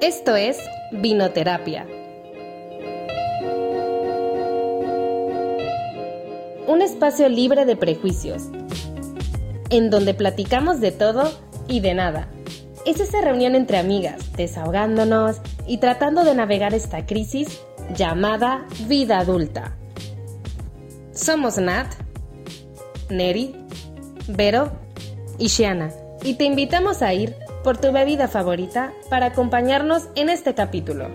Esto es Vinoterapia. Un espacio libre de prejuicios, en donde platicamos de todo y de nada. Es esa reunión entre amigas, desahogándonos y tratando de navegar esta crisis llamada vida adulta. Somos Nat, Neri, Vero y Shiana, y te invitamos a ir por tu bebida favorita para acompañarnos en este capítulo.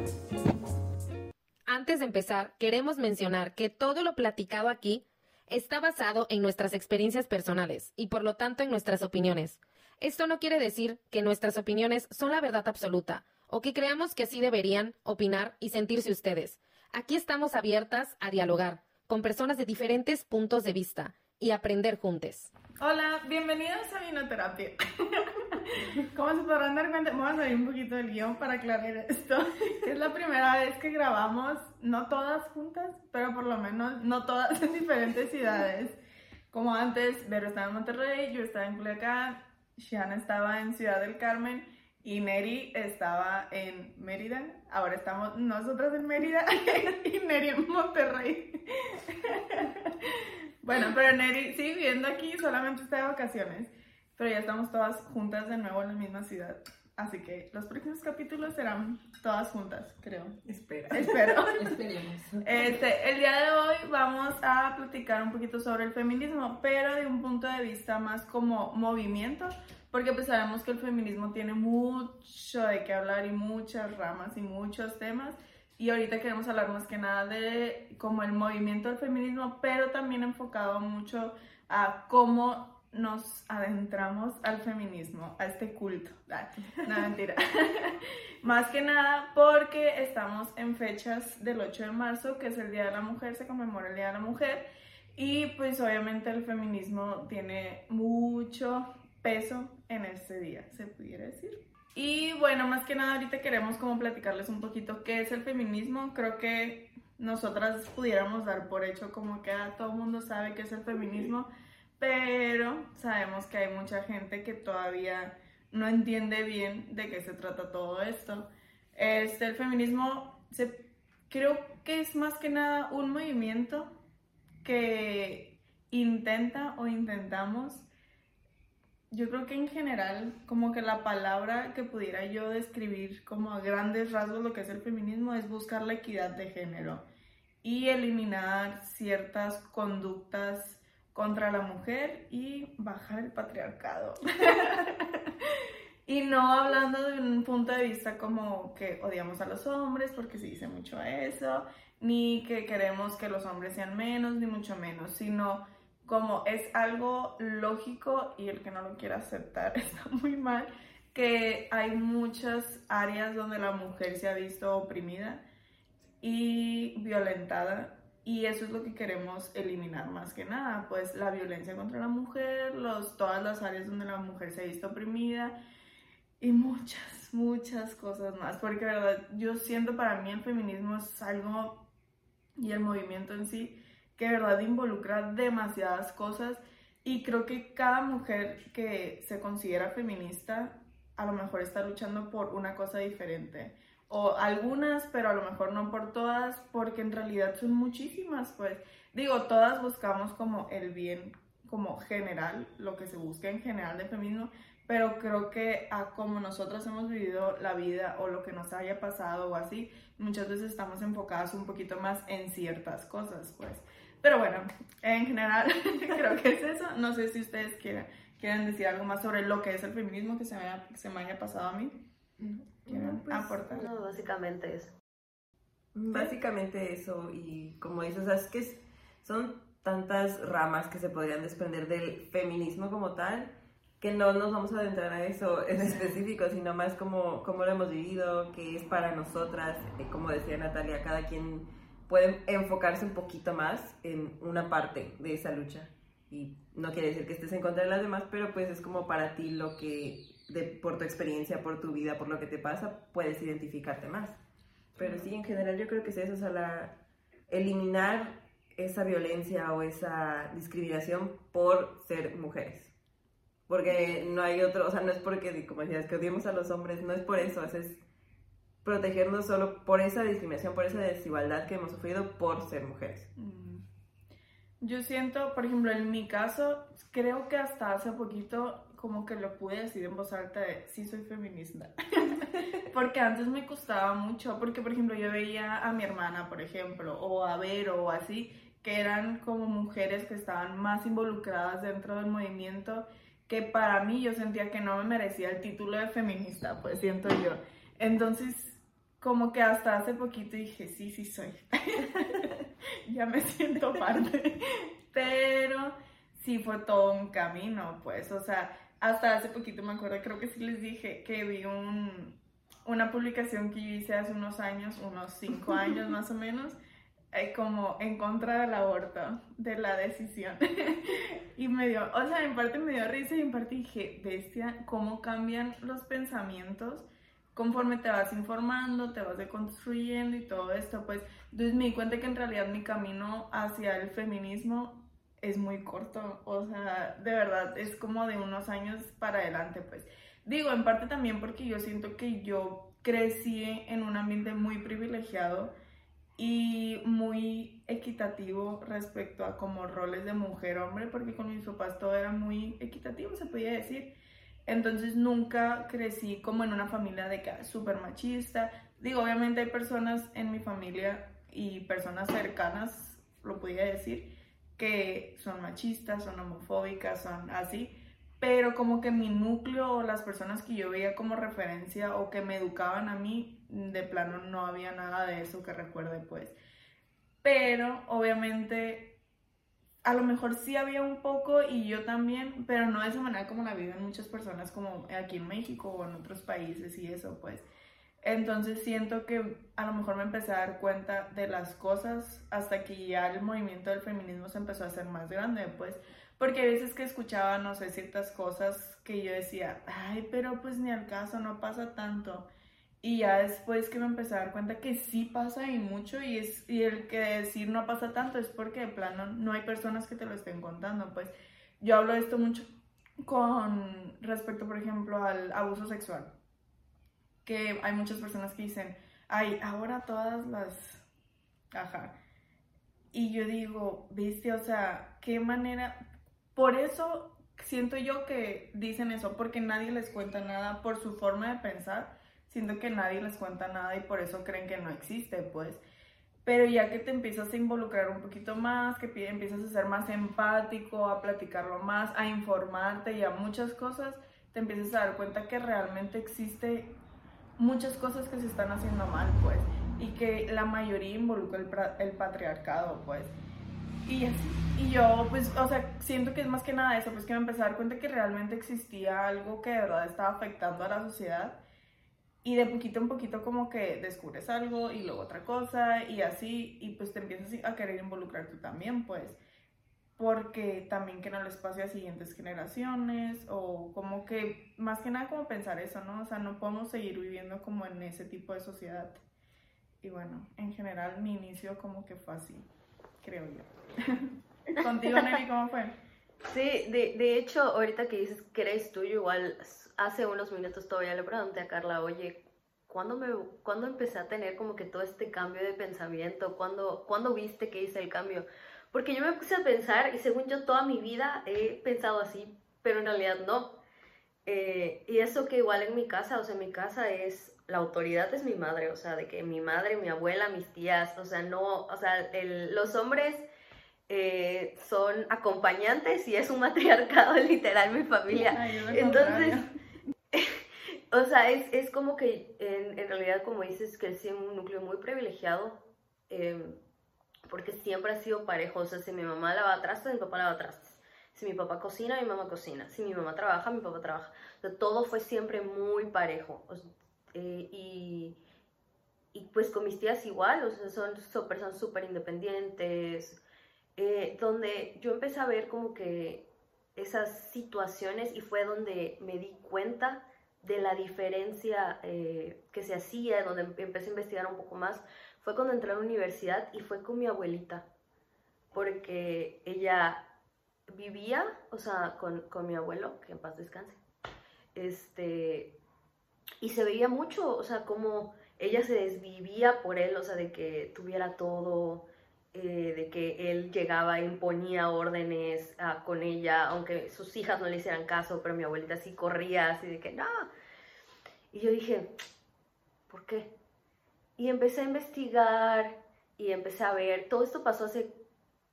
Antes de empezar, queremos mencionar que todo lo platicado aquí está basado en nuestras experiencias personales y por lo tanto en nuestras opiniones. Esto no quiere decir que nuestras opiniones son la verdad absoluta o que creamos que así deberían opinar y sentirse ustedes. Aquí estamos abiertas a dialogar con personas de diferentes puntos de vista y aprender juntos. Hola, bienvenidos a Vinoterapia. Como se podrán dar cuenta, vamos a salir un poquito del guion para aclarar esto. Es la primera vez que grabamos, no todas juntas, pero por lo menos no todas en diferentes ciudades. Como antes, Vero estaba en Monterrey, yo estaba en Culiacán, Shiana estaba en Ciudad del Carmen y Neri estaba en Mérida. Ahora estamos nosotras en Mérida y Neri en Monterrey. Bueno, pero Neri sigue viviendo aquí, solamente está de vacaciones. Pero ya estamos todas juntas de nuevo en la misma ciudad. Así que los próximos capítulos serán todas juntas, creo. Espera. Espero. Esperemos. Este, el día de hoy vamos a platicar un poquito sobre el feminismo, pero de un punto de vista más como movimiento, porque pues sabemos que el feminismo tiene mucho de qué hablar y muchas ramas y muchos temas. Y ahorita queremos hablar más que nada de como el movimiento del feminismo, pero también enfocado mucho a cómo nos adentramos al feminismo, a este culto. no, mentira. Más que nada porque estamos en fechas del 8 de marzo, que es el Día de la Mujer, se conmemora el Día de la Mujer. Y pues obviamente el feminismo tiene mucho peso en este día, se pudiera decir. Y bueno, más que nada ahorita queremos como platicarles un poquito qué es el feminismo. Creo que nosotras pudiéramos dar por hecho como que ah, todo el mundo sabe qué es el feminismo pero sabemos que hay mucha gente que todavía no entiende bien de qué se trata todo esto. Este, el feminismo creo que es más que nada un movimiento que intenta o intentamos, yo creo que en general, como que la palabra que pudiera yo describir como a grandes rasgos lo que es el feminismo es buscar la equidad de género y eliminar ciertas conductas contra la mujer y bajar el patriarcado. y no hablando de un punto de vista como que odiamos a los hombres, porque se dice mucho eso, ni que queremos que los hombres sean menos, ni mucho menos, sino como es algo lógico y el que no lo quiera aceptar está muy mal, que hay muchas áreas donde la mujer se ha visto oprimida y violentada y eso es lo que queremos eliminar más que nada, pues la violencia contra la mujer, los, todas las áreas donde la mujer se ha visto oprimida y muchas, muchas cosas más. Porque, verdad, yo siento para mí el feminismo es algo y el movimiento en sí que, verdad, involucra demasiadas cosas y creo que cada mujer que se considera feminista a lo mejor está luchando por una cosa diferente o algunas, pero a lo mejor no por todas, porque en realidad son muchísimas, pues digo, todas buscamos como el bien como general, lo que se busca en general de feminismo, pero creo que a como nosotros hemos vivido la vida o lo que nos haya pasado o así, muchas veces estamos enfocadas un poquito más en ciertas cosas, pues. Pero bueno, en general creo que es eso. No sé si ustedes quieren, quieren decir algo más sobre lo que es el feminismo que se me haya, que se me haya pasado a mí. No, pues, No, básicamente eso. Básicamente eso, y como dices, es que son tantas ramas que se podrían desprender del feminismo como tal, que no nos vamos a adentrar a eso en específico, sino más como, como lo hemos vivido, que es para nosotras, eh, como decía Natalia, cada quien puede enfocarse un poquito más en una parte de esa lucha. Y no quiere decir que estés en contra de las demás, pero pues es como para ti lo que de, por tu experiencia, por tu vida, por lo que te pasa, puedes identificarte más. Pero sí, en general yo creo que es eso, o sea, la, eliminar esa violencia o esa discriminación por ser mujeres. Porque no hay otro, o sea, no es porque, como decías, que odiemos a los hombres, no es por eso, es protegernos solo por esa discriminación, por esa desigualdad que hemos sufrido por ser mujeres. Mm. Yo siento, por ejemplo, en mi caso, creo que hasta hace poquito como que lo pude decir en voz alta de sí soy feminista. porque antes me costaba mucho, porque por ejemplo yo veía a mi hermana, por ejemplo, o a Vero o así, que eran como mujeres que estaban más involucradas dentro del movimiento, que para mí yo sentía que no me merecía el título de feminista, pues siento yo. Entonces, como que hasta hace poquito dije, sí, sí soy. ya me siento parte. Pero sí fue todo un camino, pues, o sea, hasta hace poquito me acuerdo, creo que sí les dije que vi un, una publicación que yo hice hace unos años, unos cinco años más o menos, eh, como en contra del aborto, de la decisión. y me dio, o sea, en parte me dio risa y en parte dije, bestia, cómo cambian los pensamientos conforme te vas informando, te vas deconstruyendo y todo esto, pues entonces me di cuenta que en realidad mi camino hacia el feminismo es muy corto, o sea, de verdad es como de unos años para adelante, pues. Digo, en parte también porque yo siento que yo crecí en un ambiente muy privilegiado y muy equitativo respecto a como roles de mujer-hombre, porque con mis papás todo era muy equitativo, se podía decir. Entonces nunca crecí como en una familia de que súper machista. Digo, obviamente hay personas en mi familia y personas cercanas, lo podría decir, que son machistas, son homofóbicas, son así. Pero como que mi núcleo o las personas que yo veía como referencia o que me educaban a mí, de plano no había nada de eso que recuerde pues. Pero obviamente a lo mejor sí había un poco y yo también, pero no de esa manera como la viven muchas personas como aquí en México o en otros países y eso, pues. Entonces siento que a lo mejor me empecé a dar cuenta de las cosas hasta que ya el movimiento del feminismo se empezó a hacer más grande, pues. Porque a veces que escuchaba, no sé, ciertas cosas que yo decía, ay, pero pues ni al caso, no pasa tanto. Y ya después que me empecé a dar cuenta que sí pasa y mucho, y, es, y el que decir no pasa tanto es porque de plano no hay personas que te lo estén contando. Pues yo hablo de esto mucho con respecto, por ejemplo, al abuso sexual. Que hay muchas personas que dicen, ay, ahora todas las... Ajá. Y yo digo, viste, o sea, qué manera... Por eso siento yo que dicen eso, porque nadie les cuenta nada por su forma de pensar siento que nadie les cuenta nada y por eso creen que no existe, pues. Pero ya que te empiezas a involucrar un poquito más, que empiezas a ser más empático, a platicarlo más, a informarte y a muchas cosas, te empiezas a dar cuenta que realmente existe muchas cosas que se están haciendo mal, pues, y que la mayoría involucra el, patriarcado, pues. Y. Y yo, pues, o sea, siento que es más que nada eso, pues que me empecé a dar cuenta que realmente existía algo que de verdad estaba afectando a la sociedad y de poquito en poquito como que descubres algo y luego otra cosa y así, y pues te empiezas a querer involucrar tú también, pues, porque también que no les pase a siguientes generaciones o como que, más que nada como pensar eso, ¿no? O sea, no podemos seguir viviendo como en ese tipo de sociedad. Y bueno, en general mi inicio como que fue así, creo yo. Contigo, Nelly, ¿cómo fue? Sí, de, de hecho, ahorita que dices que eres tuyo, igual hace unos minutos todavía le pregunté a Carla, oye, ¿cuándo, me, ¿cuándo empecé a tener como que todo este cambio de pensamiento? ¿Cuándo, ¿Cuándo viste que hice el cambio? Porque yo me puse a pensar y según yo toda mi vida he pensado así, pero en realidad no. Eh, y eso que igual en mi casa, o sea, en mi casa es, la autoridad es mi madre, o sea, de que mi madre, mi abuela, mis tías, o sea, no, o sea, los hombres eh, son acompañantes y es un matriarcado literal mi familia. Entonces, o sea, es, es, como que en, en, realidad, como dices, crecí en un núcleo muy privilegiado, eh, porque siempre ha sido parejo. O sea, si mi mamá lava trastes, mi papá lava trastes. Si mi papá cocina, mi mamá cocina. Si mi mamá trabaja, mi papá trabaja. Todo fue siempre muy parejo. eh, y, pues con mis tías igual, o sea, son, súper independientes, eh, donde yo empecé a ver como que esas situaciones y fue donde me di cuenta de la diferencia eh, que se hacía, donde empecé a investigar un poco más, fue cuando entré a la universidad y fue con mi abuelita, porque ella vivía, o sea, con, con mi abuelo, que en paz descanse, este, y se veía mucho, o sea, como ella se desvivía por él, o sea, de que tuviera todo, eh, de que él llegaba e imponía órdenes ah, con ella, aunque sus hijas no le hicieran caso, pero mi abuelita sí corría, así de que no. Y yo dije, ¿por qué? Y empecé a investigar y empecé a ver, todo esto pasó hace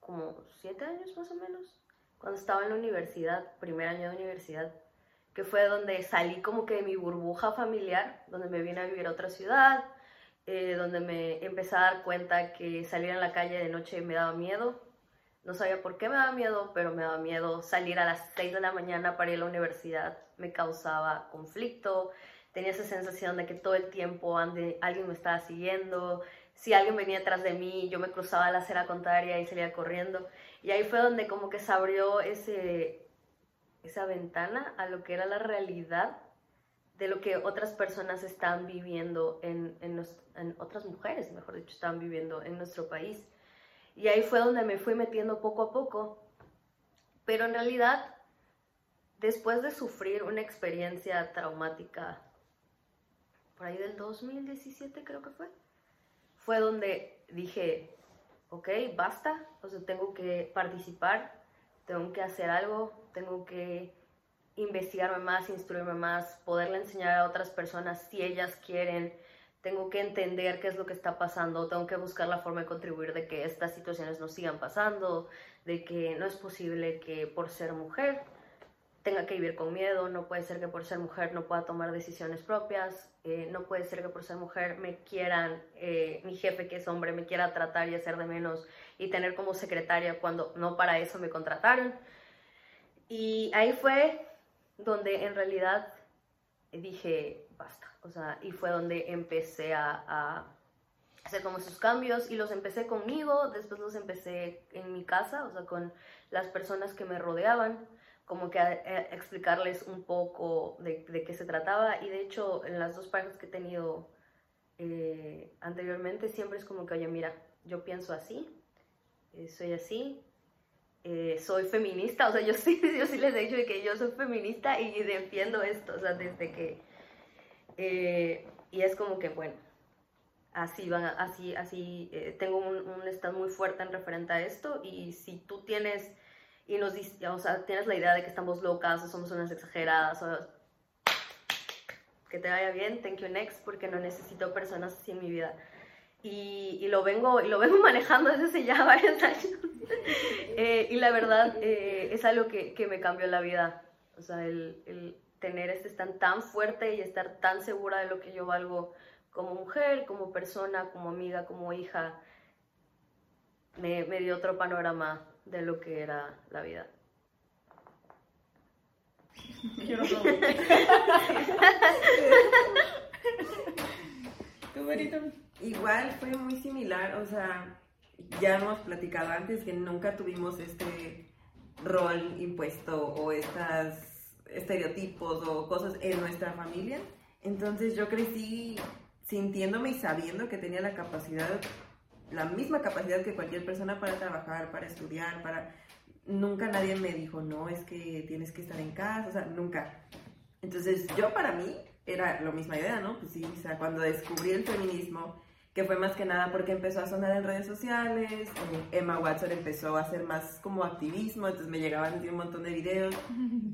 como siete años más o menos, cuando estaba en la universidad, primer año de universidad que fue donde salí como que de mi burbuja familiar, donde me vine a vivir a otra ciudad, eh, donde me empecé a dar cuenta que salir a la calle de noche me daba miedo. No sabía por qué me daba miedo, pero me daba miedo salir a las 6 de la mañana para ir a la universidad. Me causaba conflicto, tenía esa sensación de que todo el tiempo ande, alguien me estaba siguiendo. Si alguien venía detrás de mí, yo me cruzaba la acera contraria y salía corriendo. Y ahí fue donde como que se abrió ese, esa ventana a lo que era la realidad de lo que otras personas están viviendo en, en, otras mujeres, mejor dicho, están viviendo en nuestro país. Y ahí fue donde me fui metiendo poco a poco. Pero en realidad, después de sufrir una experiencia traumática, por ahí del 2017 creo que fue, fue donde dije, ok, basta, o sea, tengo que participar, tengo que hacer algo, tengo que investigarme más, instruirme más, poderle enseñar a otras personas si ellas quieren, tengo que entender qué es lo que está pasando, tengo que buscar la forma de contribuir de que estas situaciones no sigan pasando, de que no es posible que por ser mujer tenga que vivir con miedo, no puede ser que por ser mujer no pueda tomar decisiones propias, eh, no puede ser que por ser mujer me quieran, eh, mi jefe que es hombre me quiera tratar y hacer de menos y tener como secretaria cuando no para eso me contrataron. Y ahí fue donde en realidad dije, basta, o sea, y fue donde empecé a, a hacer como esos cambios y los empecé conmigo, después los empecé en mi casa, o sea, con las personas que me rodeaban como que a, explicarles un poco de, de, qué se trataba. Y de hecho en las dos parejas que he tenido eh, anteriormente siempre es como que, oye, mira, yo pienso así, eh, soy así, eh, soy feminista, o sea, yo sí, yo sí les he dicho que yo soy feminista y defiendo esto, o sea, desde que... y es como que, bueno, así van, así, así, tengo un, un estado muy fuerte en referente a esto. Y si tú tienes y nos dice, o sea, tienes la idea de que estamos locas o somos unas exageradas o que te vaya bien, thank you next, porque no necesito personas así en mi vida. Y, y lo, vengo, y lo vengo manejando desde hace ya varios años. eh, y la verdad eh, es algo que, que, me cambió la vida. O sea, el, el tener este stand tan fuerte y estar tan segura de lo que yo valgo como mujer, como persona, como amiga, como hija, me, me dio otro panorama de lo que era la vida. Quiero todo. Igual fue muy similar, o sea, ya hemos platicado antes que nunca tuvimos este rol impuesto o estas estereotipos o cosas en nuestra familia. Entonces yo crecí sintiéndome y sabiendo que tenía la capacidad la misma capacidad que cualquier persona para trabajar, para estudiar, para... Nunca nadie me dijo, no, es que tienes que estar en casa, o sea, nunca. Entonces, yo para mí era la misma idea, ¿no? Pues sí, o sea, cuando descubrí el feminismo, que fue más que nada porque empezó a sonar en redes sociales, eh, Emma Watson empezó a hacer más como activismo, entonces me llegaban un montón de videos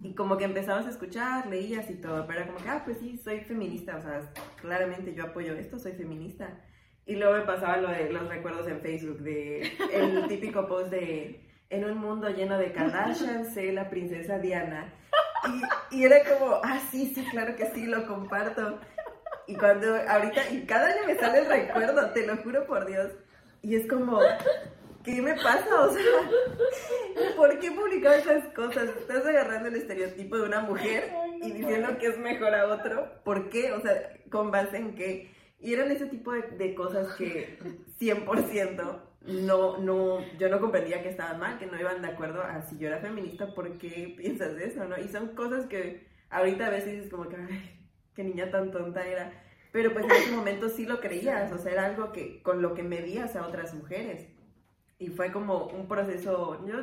y como que empezabas a escuchar, leías y todo, pero era como que, ah, pues sí, soy feminista, o sea, claramente yo apoyo esto, soy feminista. Y luego me pasaba lo de los recuerdos en Facebook, de el típico post de en un mundo lleno de Kardashian, sé la princesa Diana. Y, y, era como, ah, sí, sí, claro que sí, lo comparto. Y cuando ahorita, y cada año me sale el recuerdo, te lo juro por Dios. Y es como, ¿qué me pasa? O sea, ¿por qué publicar esas cosas? Estás agarrando el estereotipo de una mujer y diciendo que es mejor a otro. ¿Por qué? O sea, ¿con base en qué? Y eran ese tipo de, cosas que 100% no, no, yo no comprendía que estaban mal, que no iban de acuerdo a si yo era feminista, ¿por qué piensas eso, no? Y son cosas que ahorita a veces dices como que, qué niña tan tonta era. Pero pues en ese momento sí lo creías, o sea, era algo que con lo que medías a otras mujeres. Y fue como un proceso, yo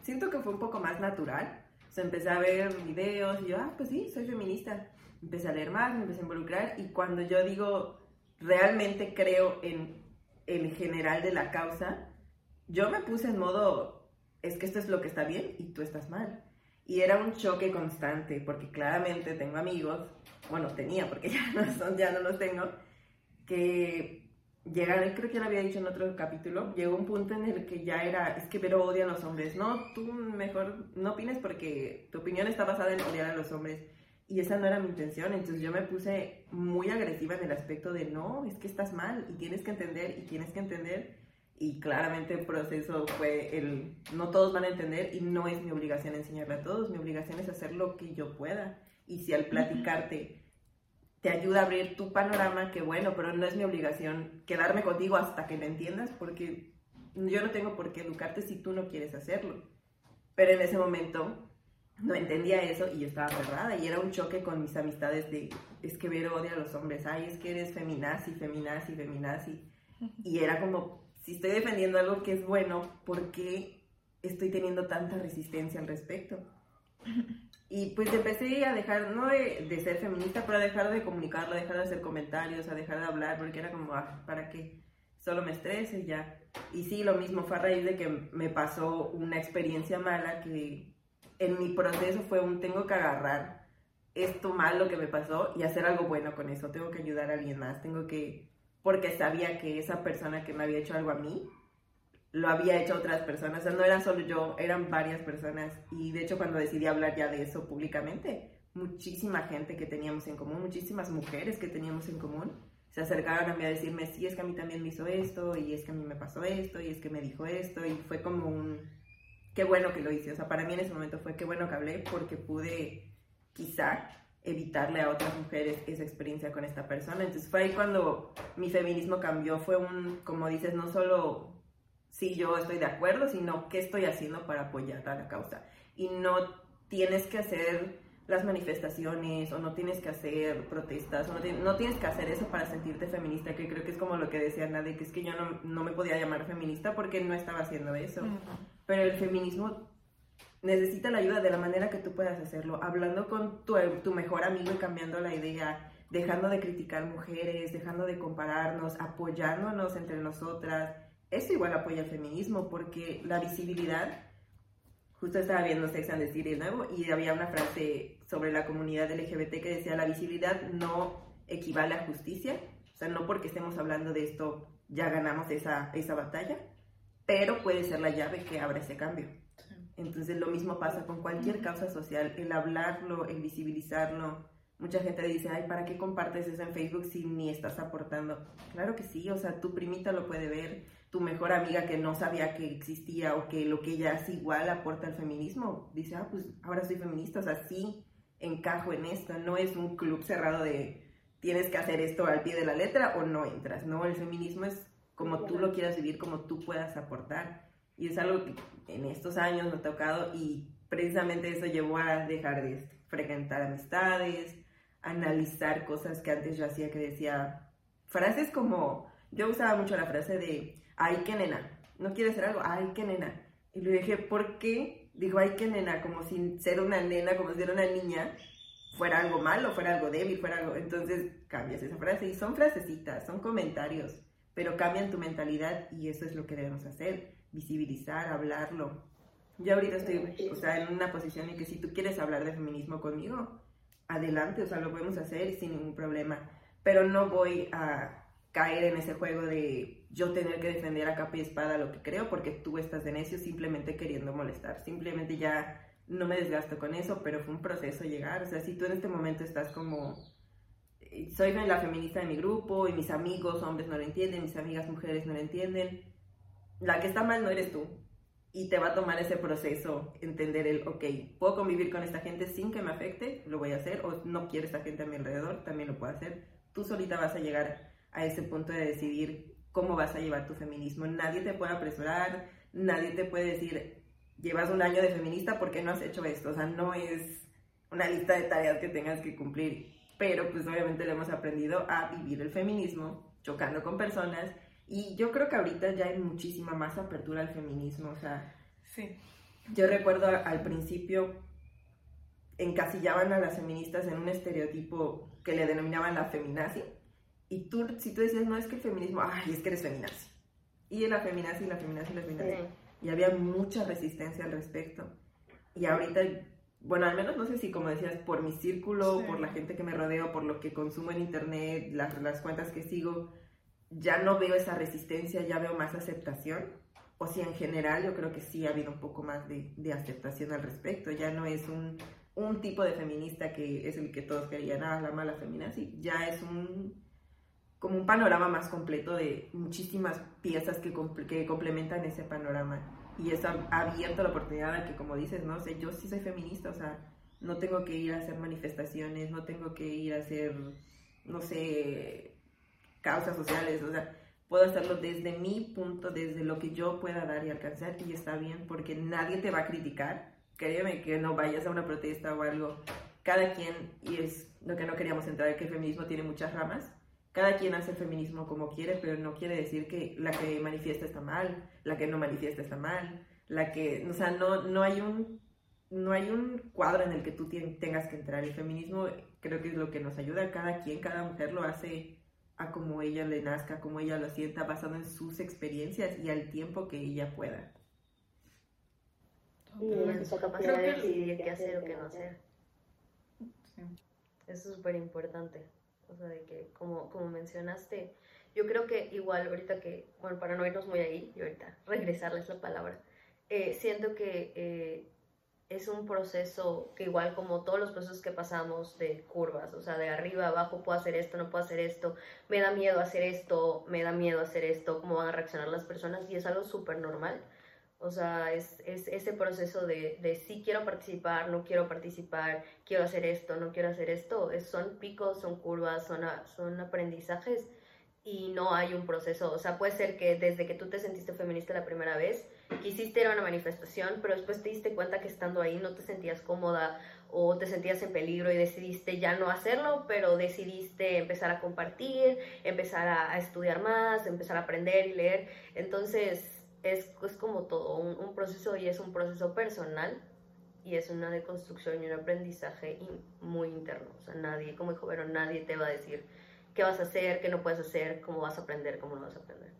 siento que fue un poco más natural. O sea, empecé a ver videos y yo, ah, pues sí, soy feminista. Empecé a leer más, me empecé a involucrar y cuando yo digo, realmente creo en el general de la causa, yo me puse en modo, es que esto es lo que está bien y tú estás mal. Y era un choque constante, porque claramente tengo amigos, bueno, tenía, porque ya no, son, ya no los tengo, que llegaron, creo que ya lo había dicho en otro capítulo, llegó un punto en el que ya era, es que Vero odia a los hombres. No, tú mejor no opines porque tu opinión está basada en odiar a los hombres. Y esa no era mi intención, entonces yo me puse muy agresiva en el aspecto de no, es que estás mal y tienes que entender y tienes que entender. Y claramente el proceso fue el, no todos van a entender y no es mi obligación enseñarle a todos, mi obligación es hacer lo que yo pueda. Y si al platicarte te ayuda a abrir tu panorama, qué bueno, pero no es mi obligación quedarme contigo hasta que me entiendas, porque yo no tengo por qué educarte si tú no quieres hacerlo. Pero en ese momento no entendía eso y yo estaba cerrada y era un choque con mis amistades de, es que Vero odia a los hombres, ay, es que eres feminazi, feminazi, feminazi. Y era como, si estoy defendiendo algo que es bueno, ¿por qué estoy teniendo tanta resistencia al respecto? Y pues empecé a dejar, no de, de, ser feminista, pero a dejar de comunicarlo, a dejar de hacer comentarios, a dejar de hablar, porque era como, ah, ¿para qué? Solo me estrese y ya. Y sí, lo mismo fue a raíz de que me pasó una experiencia mala que en mi proceso fue un tengo que agarrar esto malo que me pasó y hacer algo bueno con eso. Tengo que ayudar a alguien más. Tengo que, porque sabía que esa persona que me había hecho algo a mí, lo había hecho a otras personas. O sea, no era solo yo, eran varias personas. Y de hecho cuando decidí hablar ya de eso públicamente, muchísima gente que teníamos en común, muchísimas mujeres que teníamos en común, se acercaron a mí a decirme, sí, es que a mí también me hizo esto, y es que a mí me pasó esto, y es que me dijo esto, y fue como un qué bueno que lo hice. O sea, para mí en ese momento fue qué bueno que hablé porque pude quizá evitarle a otras mujeres esa experiencia con esta persona. Entonces fue ahí cuando mi feminismo cambió. Fue un, como dices, no solo si yo estoy de acuerdo, sino qué estoy haciendo para apoyar a la causa. Y no tienes que hacer las manifestaciones o no tienes que hacer protestas o no, tienes que hacer eso para sentirte feminista, que creo que es como lo que decía Nadie, que es que yo no, no me podía llamar feminista porque no estaba haciendo eso. Pero el feminismo necesita la ayuda de la manera que tú puedas hacerlo, hablando con tu, mejor amigo y cambiando la idea, dejando de criticar mujeres, dejando de compararnos, apoyándonos entre nosotras. Eso igual apoya el feminismo porque la visibilidad justo estaba viendo Sex and the City nuevo y había una frase sobre la comunidad LGBT que decía la visibilidad no equivale a justicia, o sea, no porque estemos hablando de esto ya ganamos esa, esa batalla, pero puede ser la llave que abra ese cambio. Entonces lo mismo pasa con cualquier causa social, el hablarlo, el visibilizarlo. Mucha gente dice, ay, ¿para qué compartes eso en Facebook si ni estás aportando? Claro que sí, o sea, tu primita lo puede ver, tu mejor amiga que no sabía que existía o que lo que ella hace igual aporta al feminismo, dice, ah, pues ahora soy feminista, o sea, sí encajo en esto, no es un club cerrado de tienes que hacer esto al pie de la letra o no entras, no, el feminismo es como tú lo quieras vivir, como tú puedas aportar. Y es algo que en estos años me ha tocado y precisamente eso llevó a dejar de frecuentar amistades, analizar cosas que antes yo hacía que decía, frases como, yo usaba mucho la frase de, ay, qué nena, no quieres hacer algo, ay, qué nena. Y le dije, ¿por qué? Digo, ay, qué nena, como si ser una nena, como si era una niña, fuera algo malo, fuera algo débil, fuera algo. Entonces cambias esa frase y son frasecitas, son comentarios, pero cambian tu mentalidad y eso es lo que debemos hacer, visibilizar, hablarlo. Yo ahorita estoy, o sea, en una posición en que si tú quieres hablar de feminismo conmigo, adelante, o sea, lo podemos hacer sin ningún problema, pero no voy a caer en ese juego de yo tener que defender a capa y espada lo que creo porque tú estás de necio simplemente queriendo molestar. Simplemente ya no me desgasto con eso, pero fue un proceso llegar. O sea, si tú en este momento estás como, soy la feminista de mi grupo y mis amigos hombres no lo entienden, mis amigas mujeres no lo entienden, la que está mal no eres tú. Y te va a tomar ese proceso, entender el, ok, puedo convivir con esta gente sin que me afecte, lo voy a hacer, o no quiero esta gente a mi alrededor, también lo puedo hacer. Tú solita vas a llegar a ese punto de decidir cómo vas a llevar tu feminismo. Nadie te puede apresurar, nadie te puede decir, llevas un año de feminista porque no has hecho esto. O sea, no es una lista de tareas que tengas que cumplir. Pero pues obviamente le hemos aprendido a vivir el feminismo, chocando con personas. Y yo creo que ahorita ya hay muchísima más apertura al feminismo. O sea, sí. yo recuerdo al principio encasillaban a las feministas en un estereotipo que le denominaban la feminazi Y tú, si tú decías, no, es que el feminismo, ay, es que eres feminazi. Y la feminazi, la feminazi, la feminazi. Y había mucha resistencia al respecto. Y ahorita, bueno, al menos no sé si, como decías, por mi círculo, por la gente que me rodeo, por lo que consumo en internet, las, las cuentas que sigo, ya no veo esa resistencia, ya veo más aceptación. O si en general yo creo que sí ha habido un poco más de, de aceptación al respecto. Ya no es un, un, tipo de feminista que es el que todos querían, ah, la mala feminazi. Ya es un como un panorama más completo de muchísimas piezas que, que complementan ese panorama. Y ha abierto la oportunidad a que, como dices, no sé, yo sí soy feminista, o sea, no tengo que ir a hacer manifestaciones, no tengo que ir a hacer, no sé, causas sociales, o sea, puedo hacerlo desde mi punto, desde lo que yo pueda dar y alcanzar, y está bien, porque nadie te va a criticar. Créeme que no vayas a una protesta o algo. Cada quien, y es lo que no queríamos entrar, que el feminismo tiene muchas ramas, cada quien hace el feminismo como quiere, pero no quiere decir que la que manifiesta está mal, la que no manifiesta está mal, la que, o sea, no, no hay un no hay un cuadro en el que tú tengas que entrar. El feminismo creo que es lo que nos ayuda. Cada quien, cada mujer lo hace a como ella le nazca, como ella lo sienta, basado en sus experiencias y al tiempo que ella pueda. Y en su capacidad de decidir qué hacer o qué no hacer. Eso es súper importante. O sea, de que, como, como mencionaste, yo creo que igual ahorita que, bueno, para no irnos muy ahí y ahorita regresarles la palabra, eh, siento que eh, es un proceso que igual como todos los procesos que pasamos de curvas, o sea, de arriba abajo, puedo hacer esto, no puedo hacer esto, me da miedo hacer esto, me da miedo hacer esto, cómo van a reaccionar las personas y es algo súper normal. O sea, es, es ese proceso de, de sí quiero participar, no quiero participar, quiero hacer esto, no quiero hacer esto. Es, son picos, son curvas, son, son aprendizajes y no hay un proceso. O sea, puede ser que desde que tú te sentiste feminista la primera vez, quisiste ir a una manifestación, pero después te diste cuenta que estando ahí no te sentías cómoda o te sentías en peligro y decidiste ya no hacerlo, pero decidiste empezar a compartir, empezar a, a estudiar más, empezar a aprender y leer. Entonces, es, es como todo un, proceso y es un proceso personal y es una deconstrucción y un aprendizaje muy interno. O sea, nadie, como dijo pero nadie te va a decir qué vas a hacer, qué no puedes hacer, cómo vas a aprender, cómo no vas a aprender.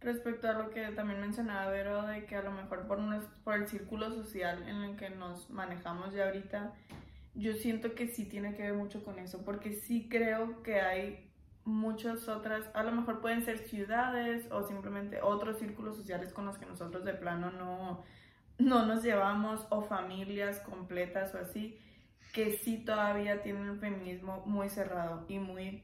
Respecto a lo que también mencionaba Vero, de que a lo mejor por, por el círculo social en el que nos manejamos ya ahorita, yo siento que sí tiene que ver mucho con eso, porque sí creo que hay muchas otras, a lo mejor pueden ser ciudades o simplemente otros círculos sociales con los que nosotros de plano no, no nos llevamos o familias completas o así, que sí todavía tienen un feminismo muy cerrado y muy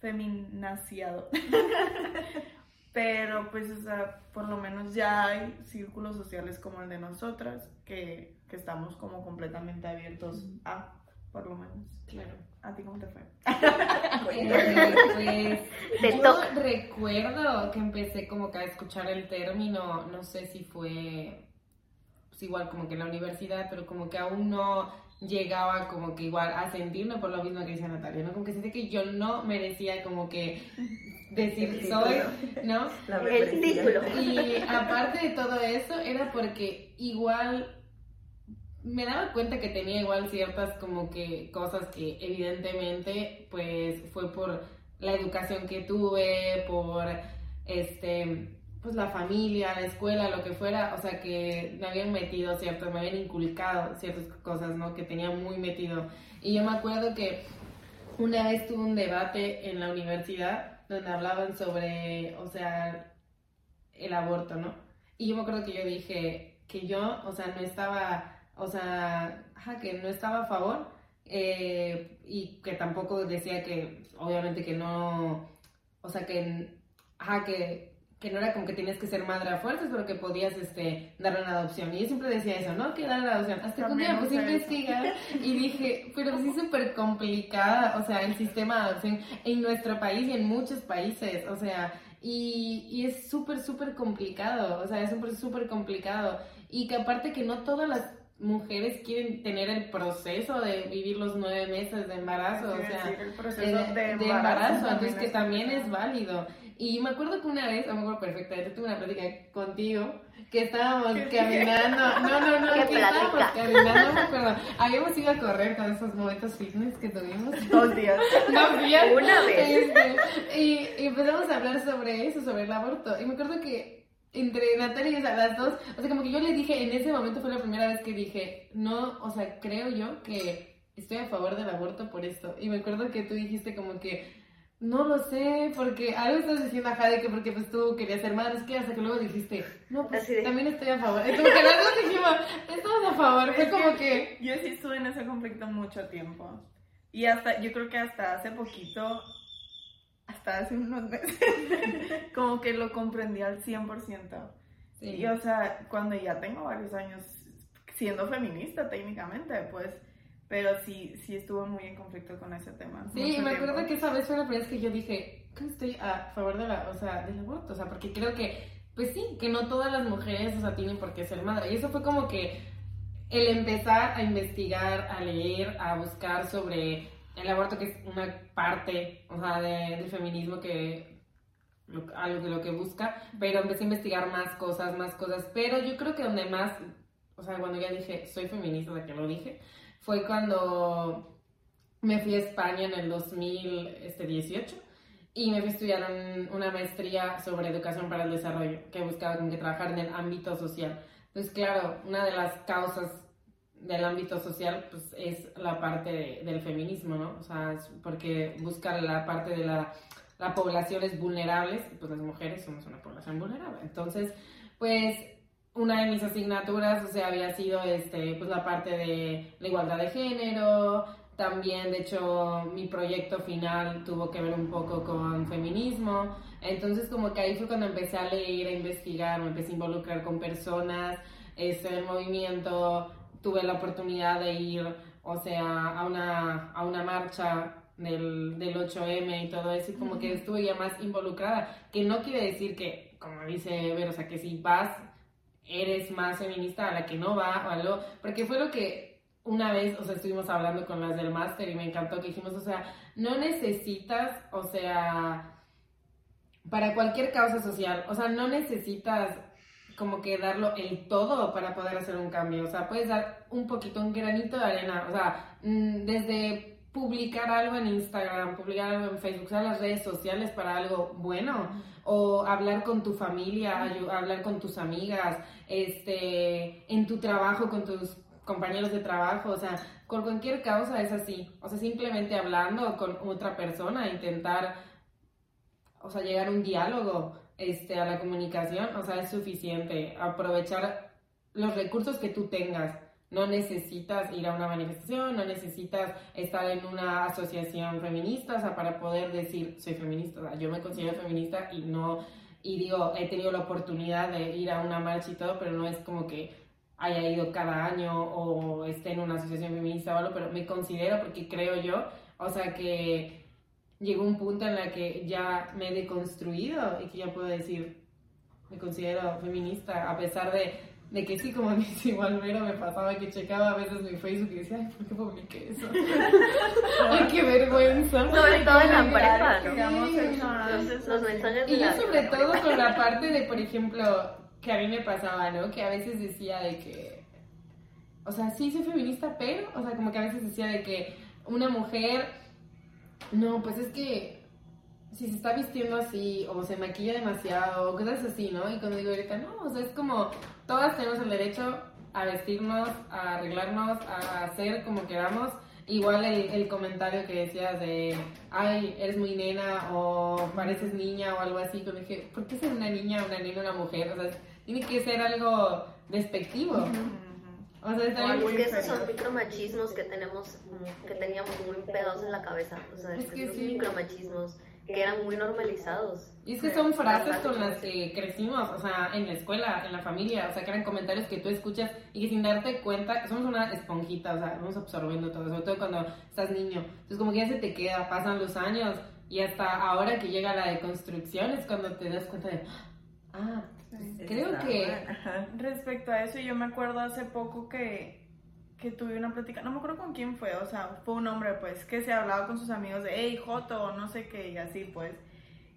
feminaciado. Pero pues, o sea, por lo menos ya hay círculos sociales como el de nosotras que, que estamos como completamente abiertos a, por lo menos. Claro. ¿A ti cómo te fue? pues yo recuerdo que empecé como que a escuchar el término, no sé si fue pues igual como que en la universidad, pero como que aún no llegaba como que igual a sentirme por lo mismo que decía Natalia, ¿no? Como que sentí que yo no merecía como que decir soy, ¿no? el título. Y aparte de todo eso, era porque igual me daba cuenta que tenía igual ciertas como que cosas que evidentemente pues fue por la educación que tuve, por este pues la familia, la escuela, lo que fuera, o sea que me habían metido ciertas, me habían inculcado ciertas cosas, ¿no? Que tenía muy metido. Y yo me acuerdo que una vez tuve un debate en la universidad donde hablaban sobre, o sea, el aborto, ¿no? Y yo me acuerdo que yo dije que yo, o sea, no estaba o sea, que no estaba a favor eh, y que tampoco decía que, obviamente que no, o sea, que, ajá, que, que no era como que tienes que ser madre a fuerzas, pero que podías este, darle una adopción. Y yo siempre decía eso, ¿no? Que darle la adopción. Hasta que un día pues investigar y dije, pero sí es súper complicada, o sea, el sistema de adopción en nuestro país y en muchos países, o sea, y, y es súper, súper complicado, o sea, es súper, súper complicado. Y que aparte que no todas las mujeres quieren tener el proceso de vivir los nueve meses de embarazo, o sea, el proceso de, de, de embarazo, entonces que también es válido. Y me acuerdo que una vez, no me acuerdo perfectamente, tuve una plática contigo, que estábamos caminando, no, no, no, ¿Qué que estábamos caminando, no me acuerdo, habíamos ido a correr con esos momentos fitness que tuvimos. Dos días. Dos días. Una vez. Este, y, y empezamos a hablar sobre eso, sobre el aborto. Y me acuerdo que entre Natalia y o sea, las dos, o sea, como que yo le dije, en ese momento fue la primera vez que dije, no, o sea, creo yo que estoy a favor del aborto por esto. Y me acuerdo que tú dijiste como que, no lo sé, porque algo estás diciendo, ajá, de que porque pues tú querías ser madre, es que hasta que luego dijiste, no, pues Así de- también estoy a favor. Es como que las dos dijimos, estamos a favor, fue como que... Yo sí estuve en ese conflicto mucho tiempo. Y hasta, yo creo que hasta hace poquito, hasta hace unos meses, como que lo comprendí al 100%. Sí. Y o sea, cuando ya tengo varios años siendo feminista técnicamente, pues, pero sí, sí estuve muy en conflicto con ese tema. Sí, me tiempo. acuerdo que esa vez fue la primera vez que yo dije que estoy a favor de la, o sea, del aborto, o sea, porque creo que, pues sí, que no todas las mujeres, o sea, tienen por qué ser madre. Y eso fue como que el empezar a investigar, a leer, a buscar sobre el aborto, que es una parte, o sea, de- del feminismo que algo de lo que busca, pero empecé a investigar más cosas, más cosas, pero yo creo que donde más, o sea, cuando ya dije, soy feminista, sea, que lo dije, fue cuando me fui a España en el 2018 y me fui a estudiar un- una maestría sobre educación para el desarrollo, que buscaba como que trabajar en el ámbito social. Entonces, claro, una de las causas del ámbito social pues es la parte de- del feminismo, ¿no? O sea, porque busca la parte de la, la poblaciones vulnerables, y pues las mujeres somos una población vulnerable. Entonces, pues una de mis asignaturas, o sea, había sido este, pues la parte de la igualdad de género, también, de hecho, mi proyecto final tuvo que ver un poco con feminismo, entonces como que ahí fue cuando empecé a leer, a investigar, me empecé a involucrar con personas, este, el movimiento, tuve la oportunidad de ir, o sea, a una, a una marcha del, del 8M y todo eso, y como que estuve ya más involucrada, que no quiere decir que, como dice Ver, o sea, que si vas eres más feminista a la que no va o algo, porque fue lo que una vez, o sea, estuvimos hablando con las del máster y me encantó que dijimos, o sea, no necesitas, o sea, para cualquier causa social, o sea, no necesitas como que darlo el todo para poder hacer un cambio, o sea, puedes dar un poquito, un granito de arena, o sea, mm, desde publicar algo en Instagram, publicar algo en Facebook, usar las redes sociales para algo bueno, o hablar con tu familia, hablar con tus amigas, este, en tu trabajo con tus compañeros de trabajo, o sea, con cualquier causa es así, o sea, simplemente hablando con otra persona, intentar, o sea, llegar a un diálogo, este, a la comunicación, o sea, es suficiente, aprovechar los recursos que tú tengas, no necesitas ir a una manifestación, no necesitas estar en una asociación feminista, o sea, para poder decir, soy feminista, o sea, yo me considero feminista y no, y digo, he tenido la oportunidad de ir a una marcha y todo, pero no es como que haya ido cada año o esté en una asociación feminista o algo, pero me considero porque creo yo, o sea, que llegó un punto en la que ya me he deconstruido y que ya puedo decir, me considero feminista, a pesar de, de que sí, como dice igual Vero, me pasaba que checaba a veces mi Facebook y decía, ay, ¿por qué publiqué eso? ay, qué vergüenza. Sobre todo en la prepa, ¿no? Digamos, Sí. eso, Los, los mensajes de Y yo sobre todo con la parte de, por ejemplo, que a mí me pasaba, ¿no? Que a veces decía de que, o sea, sí soy feminista, pero, o sea, como que a veces decía de que una mujer, no, pues es que si se está vistiendo así o se maquilla demasiado o cosas así, ¿no? Y cuando digo ahorita, no, o sea, es como todas tenemos el derecho a vestirnos, a arreglarnos, a hacer como queramos. Igual el, el comentario que decías de, ay, eres muy nena o pareces niña o algo así, cuando dije, ¿por qué ser una niña, una nena, una mujer? O sea, tiene que ser algo despectivo. O sea, está bien- Porque esos son micromachismos que tenemos, que teníamos muy pegados en la cabeza. O sea, Es que esos sí. micromachismos que eran muy normalizados. Y es que son frases con las que crecimos, o sea, en la escuela, en la familia, o sea, que eran comentarios que tú escuchas y que sin darte cuenta, somos una esponjita, o sea, vamos absorbiendo todo, sobre todo cuando estás niño. Entonces, como que ya se te queda, pasan los años y hasta ahora que llega la deconstrucción es cuando te das cuenta de, ah, Creo que... ajá. Respecto a eso, yo me acuerdo hace poco que que tuve una plática, no me acuerdo con quién fue, o sea, fue un hombre pues que se hablaba con sus amigos de, hey, Joto, o no sé qué, y así pues.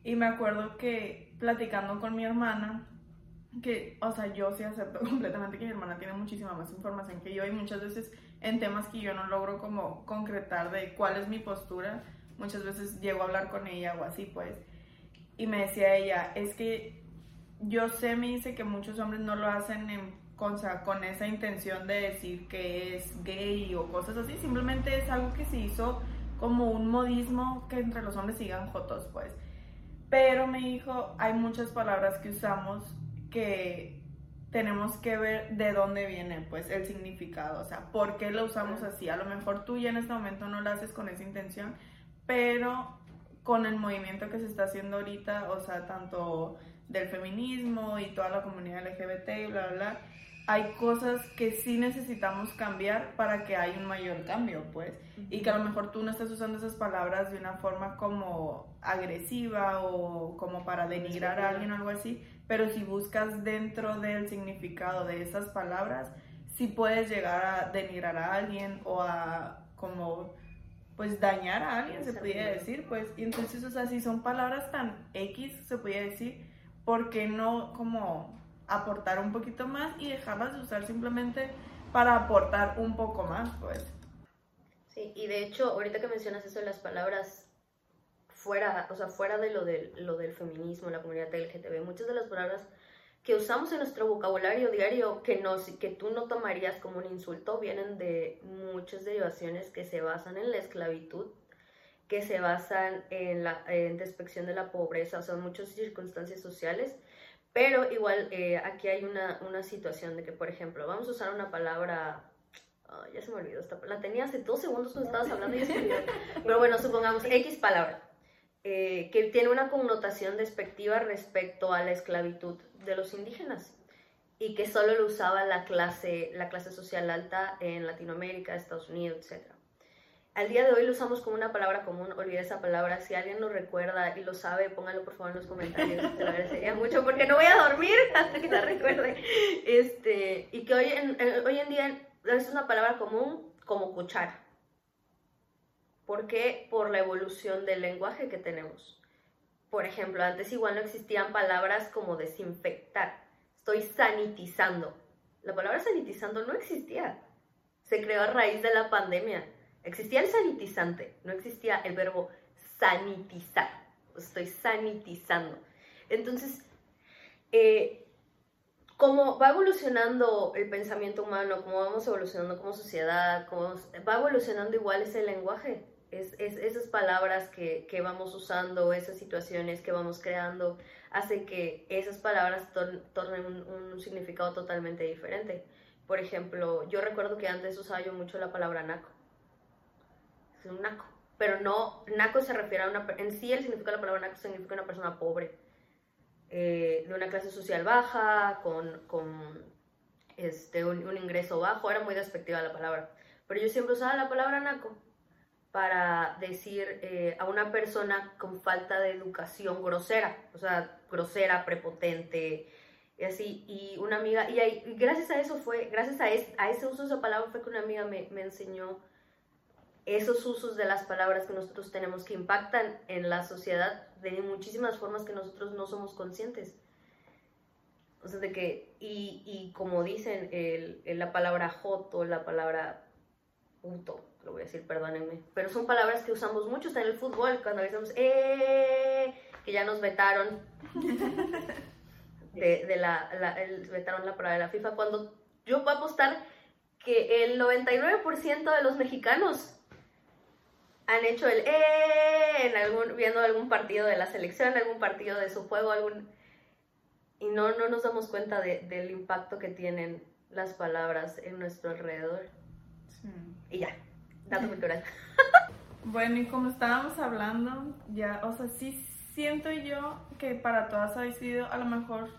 Y me acuerdo que platicando con mi hermana, que, o sea, yo sí acepto completamente que mi hermana tiene muchísima más información que yo y muchas veces en temas que yo no logro como concretar de cuál es mi postura, muchas veces llego a hablar con ella o así pues. Y me decía ella, es que yo sé, me dice que muchos hombres no lo hacen en, con, con esa intención de decir que es gay o cosas así, simplemente es algo que se hizo como un modismo que entre los hombres sigan jotos pues. Pero me dijo, hay muchas palabras que usamos que tenemos que ver de dónde viene pues el significado, o sea, por qué lo usamos así. A lo mejor tú ya en este momento no lo haces con esa intención, pero con el movimiento que se está haciendo ahorita, o sea, tanto del feminismo y toda la comunidad LGBT y bla, bla, bla, hay cosas que sí necesitamos cambiar para que haya un mayor cambio, pues. Y que a lo mejor tú no estás usando esas palabras de una forma como agresiva o como para denigrar a alguien o algo así, pero si buscas dentro del significado de esas palabras, sí puedes llegar a denigrar a alguien o a como pues dañar a alguien, se podría decir, pues. Y entonces, o sea, si son palabras tan X, se podría decir, ¿por qué no como aportar un poquito más y dejarlas de usar simplemente para aportar un poco más, pues? Sí, y de hecho, ahorita que mencionas eso las palabras fuera, o sea, fuera de lo, de lo del feminismo, la comunidad LGTB, muchas de las palabras que usamos en nuestro vocabulario diario que, nos, que tú no tomarías como un insulto vienen de muchas derivaciones que se basan en la esclavitud, que se basan en la en despección de la pobreza, o sea, muchas circunstancias sociales. Pero igual eh, aquí hay una, una, situación de que, por ejemplo, vamos a usar una palabra ya se me olvidó, esta, la tenía hace dos segundos cuando estabas hablando y se olvidó. Pero bueno, supongamos X palabra. Eh, que tiene una connotación despectiva respecto a la esclavitud de los indígenas y que solo lo usaba la clase, la clase social alta en Latinoamérica, Estados Unidos, etc. Al día de hoy lo usamos como una palabra común, olvide esa palabra. Si alguien lo recuerda y lo sabe, póngalo por favor en los comentarios. Te lo agradecería mucho porque no voy a dormir hasta que la recuerde. Este, y que hoy en, hoy en día es una palabra común como cuchara. ¿Por qué? Por la evolución del lenguaje que tenemos. Por ejemplo, antes igual no existían palabras como desinfectar. Estoy sanitizando. La palabra sanitizando no existía. Se creó a raíz de la pandemia. Existía el sanitizante, no existía el verbo sanitizar. Estoy sanitizando. Entonces, eh, como va evolucionando el pensamiento humano, como vamos evolucionando como sociedad, va evolucionando igual ese lenguaje es, esas palabras que, que, vamos usando, esas situaciones que vamos creando, hace que esas palabras tornen un, significado totalmente diferente. Por ejemplo, yo recuerdo que antes usaba yo mucho la palabra naco. Es un naco. Pero no, naco se refiere a una... En sí el significado de la palabra naco significa una persona pobre. Eh, de una clase social baja, con, con este, un, ingreso bajo. Era muy despectiva la palabra. Pero yo siempre usaba la palabra naco para decir eh, a una persona con falta de educación grosera, o sea, grosera, prepotente, y así. Y una amiga, y, gracias a eso fue, gracias a, a, ese uso de esa palabra fue que una amiga me, me, enseñó esos usos de las palabras que nosotros tenemos que impactan en la sociedad de muchísimas formas que nosotros no somos conscientes. O sea, de que, y, y como dicen, el, la palabra joto, la palabra puto, lo voy a decir, perdónenme, pero son palabras que usamos mucho en el fútbol, cuando decimos, ¡eh! que ya nos vetaron, de, la, vetaron la palabra de la FIFA, cuando yo a apostar que el 99% de los mexicanos han hecho el ¡eh! En algún, viendo algún partido de la selección, algún partido de su juego, algún... Y no, no nos damos cuenta del impacto que tienen las palabras en nuestro alrededor. Y ya, dato cultural. bueno, y como estábamos hablando, ya, o sea, sí siento yo que para todas ha sido a lo mejor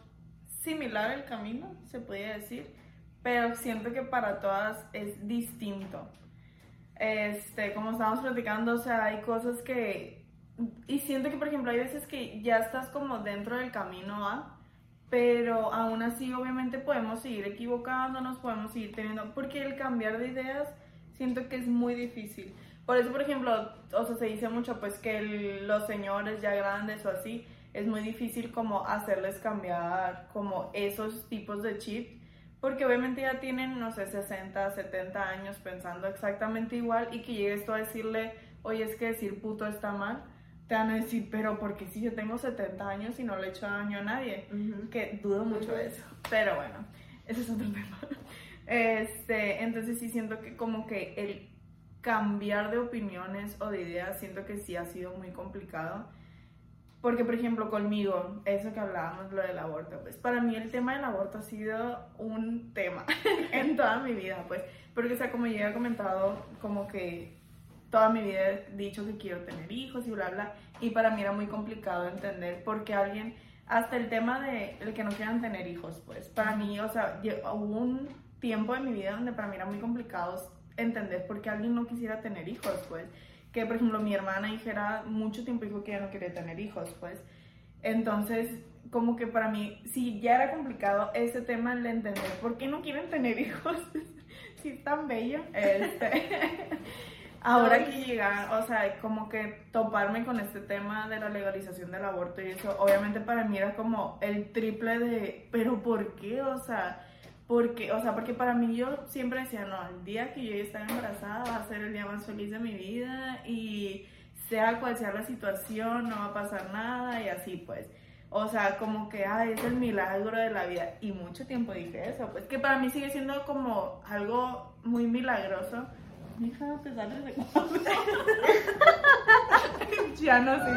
similar el camino, se podría decir, pero siento que para todas es distinto. Este, como estábamos platicando, o sea, hay cosas que... Y siento que, por ejemplo, hay veces que ya estás como dentro del camino A pero aún así obviamente podemos seguir equivocándonos, podemos seguir teniendo, porque el cambiar de ideas siento que es muy difícil. Por eso, por ejemplo, o sea, se dice mucho pues que los señores ya grandes o así, es muy difícil como hacerles cambiar como esos tipos de chip, porque obviamente ya tienen, no sé, 60, 70 años pensando exactamente igual y que llegues tú a decirle, oye, es que decir puto está mal, te van a decir, pero porque si yo tengo 70 años y no le he hecho daño a nadie, que dudo mucho de eso, pero bueno, ese es otro tema. Este, entonces sí siento que como que el cambiar de opiniones o de ideas siento que sí ha sido muy complicado. Porque, por ejemplo, conmigo, eso que hablábamos, lo del aborto, pues para mí el tema del aborto ha sido un tema en toda mi vida, pues, porque, o sea, como ya he comentado, como que toda mi vida he dicho que quiero tener hijos y bla, bla, y para mí era muy complicado entender por qué alguien, hasta el tema de el que no quieran tener hijos, pues, para mí, o sea, hubo un tiempo de mi vida donde para mí era muy complicado entender por qué alguien no quisiera tener hijos, pues, que por ejemplo mi hermana dijera mucho tiempo dijo que ya no quería tener hijos, pues, entonces, como que para mí, sí, ya era complicado ese tema de entender por qué no quieren tener hijos, si es tan bello, este... Ahora que llegar, o sea, como que toparme con este tema de la legalización del aborto y eso, obviamente para mí era como el triple de, pero ¿por qué? O sea, porque, o sea, porque para mí yo siempre decía, no, el día que yo esté embarazada va a ser el día más feliz de mi vida y sea cual sea la situación, no va a pasar nada y así pues. O sea, como que, ay, es el milagro de la vida. Y mucho tiempo dije eso, pues que para mí sigue siendo como algo muy milagroso. Mija, te sales de Ya no sé.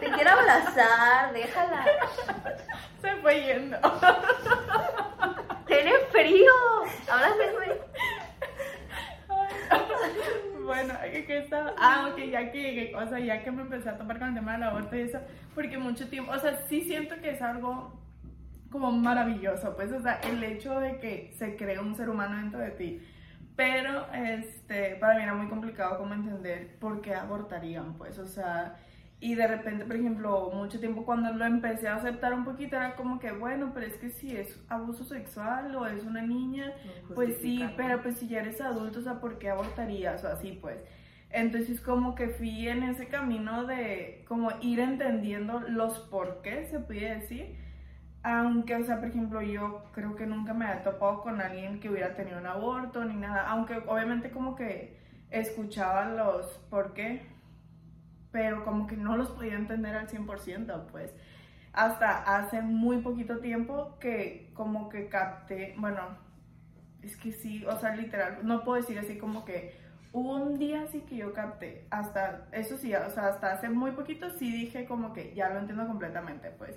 Te quiero abrazar, déjala. Se fue yendo. Tiene frío. Abrázame. Bueno, ¿qué, qué estaba? Ah, ok, ya que, o sea, ya que me empecé a topar con el tema del aborto y eso, porque mucho tiempo, o sea, sí siento que es algo como maravilloso, pues, o sea, el hecho de que se cree un ser humano dentro de ti. Pero, este, para mí era muy complicado como entender por qué abortarían, pues, o sea, y de repente, por ejemplo, mucho tiempo cuando lo empecé a aceptar un poquito era como que, bueno, pero es que si es abuso sexual o es una niña, pues sí, pero pues si ya eres adulto, o sea, ¿por qué abortarías? O así, pues. Entonces como que fui en ese camino de como ir entendiendo los por qué, se puede decir. Aunque, o sea, por ejemplo, yo creo que nunca me había topado con alguien que hubiera tenido un aborto ni nada. Aunque obviamente como que escuchaba los por qué, pero como que no los podía entender al 100%, pues. Hasta hace muy poquito tiempo que como que capté, bueno, es que sí, o sea, literal, no puedo decir así como que hubo un día así que yo capté, hasta, eso sí, o sea, hasta hace muy poquito sí dije como que ya lo entiendo completamente, pues.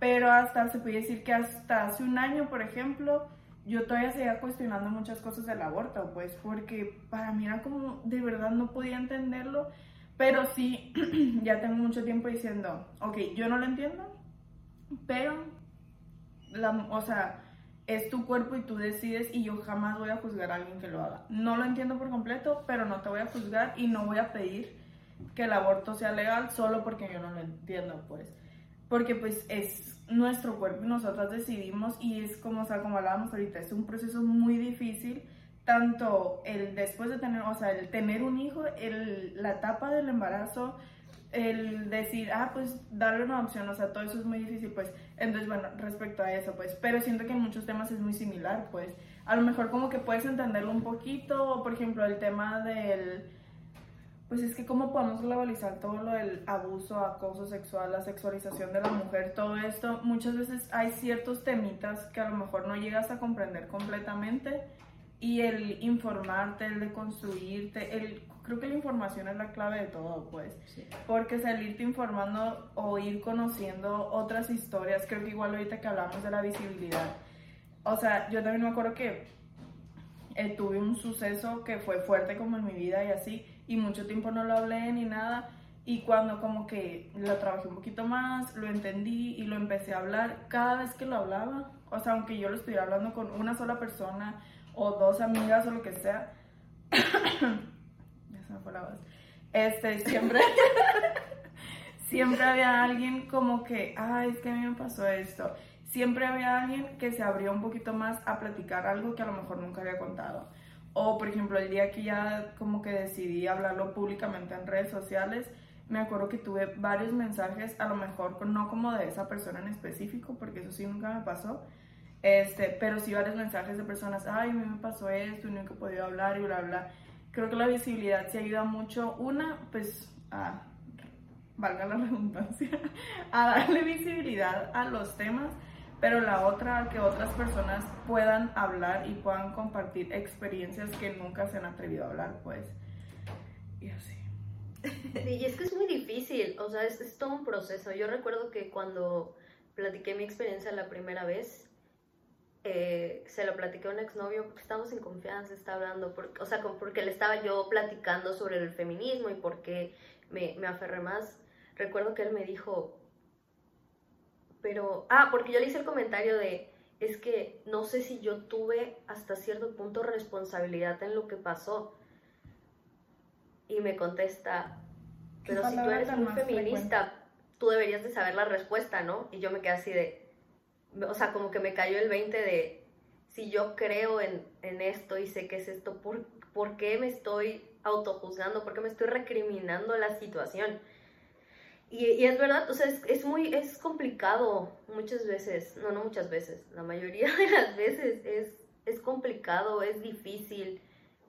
Pero hasta se puede decir que hasta hace un año, por ejemplo, yo todavía seguía cuestionando muchas cosas del aborto, pues, porque para mí era como, de verdad no podía entenderlo, pero sí, ya tengo mucho tiempo diciendo, ok, yo no lo entiendo, pero, la, o sea, es tu cuerpo y tú decides y yo jamás voy a juzgar a alguien que lo haga. No lo entiendo por completo, pero no te voy a juzgar y no voy a pedir que el aborto sea legal solo porque yo no lo entiendo, pues. Porque pues es nuestro cuerpo y nosotras decidimos y es como, o sea, como hablábamos ahorita, es un proceso muy difícil, tanto el después de tener, o sea, el tener un hijo, el, la etapa del embarazo, el decir, ah, pues darle una opción, o sea, todo eso es muy difícil, pues. Entonces, bueno, respecto a eso, pues, pero siento que en muchos temas es muy similar, pues. A lo mejor como que puedes entenderlo un poquito, o por ejemplo, el tema del, pues es que cómo podemos globalizar todo lo del abuso, acoso sexual, la sexualización de la mujer, todo esto, muchas veces hay ciertos temitas que a lo mejor no llegas a comprender completamente y el informarte, el de construirte, el, creo que la información es la clave de todo, pues, Sí. porque salirte informando o ir conociendo otras historias, creo que igual ahorita que hablamos de la visibilidad, o sea, yo también me acuerdo que eh, tuve un suceso que fue fuerte como en mi vida y así, y mucho tiempo no lo hablé ni nada, y cuando como que lo trabajé un poquito más, lo entendí y lo empecé a hablar, cada vez que lo hablaba, o sea, aunque yo lo estuviera hablando con una sola persona o dos amigas o lo que sea, ya se me fue la voz, este, siempre, siempre había alguien como que, ay, es que a mí me pasó esto. Siempre había alguien que se abría un poquito más a platicar algo que a lo mejor nunca había contado. O, por ejemplo, el día que ya como que decidí hablarlo públicamente en redes sociales, me acuerdo que tuve varios mensajes, a lo mejor no como de esa persona en específico, porque eso sí nunca me pasó, este, pero sí varios mensajes de personas, ay, a mí me pasó esto y nunca he podido hablar y bla, bla. Creo que la visibilidad se ayuda mucho, una, pues, a, valga la redundancia, a darle visibilidad a los temas, pero la otra, que otras personas puedan hablar y puedan compartir experiencias que nunca se han atrevido a hablar, pues, y así. y es que es muy difícil, o sea, es, es, todo un proceso. Yo recuerdo que cuando platiqué mi experiencia la primera vez, eh, se lo platiqué a un exnovio porque estábamos en confianza, está hablando, o sea, porque le estaba yo platicando sobre el feminismo y por qué me, me aferré más. Recuerdo que él me dijo, pero, ah, porque yo le hice el comentario de, es que no sé si yo tuve hasta cierto punto responsabilidad en lo que pasó y me contesta, pero si tú eres muy feminista, tú deberías de saber la respuesta, ¿no? Y yo me quedé así de, o sea, como que me cayó el 20 de, si yo creo en, en esto y sé que es esto, ¿por, ¿por qué me estoy autojuzgando? ¿Por qué me estoy recriminando la situación? Y, y, es verdad, o sea, es, es, muy, es complicado muchas veces, no, no muchas veces, la mayoría de las veces es, es complicado, es difícil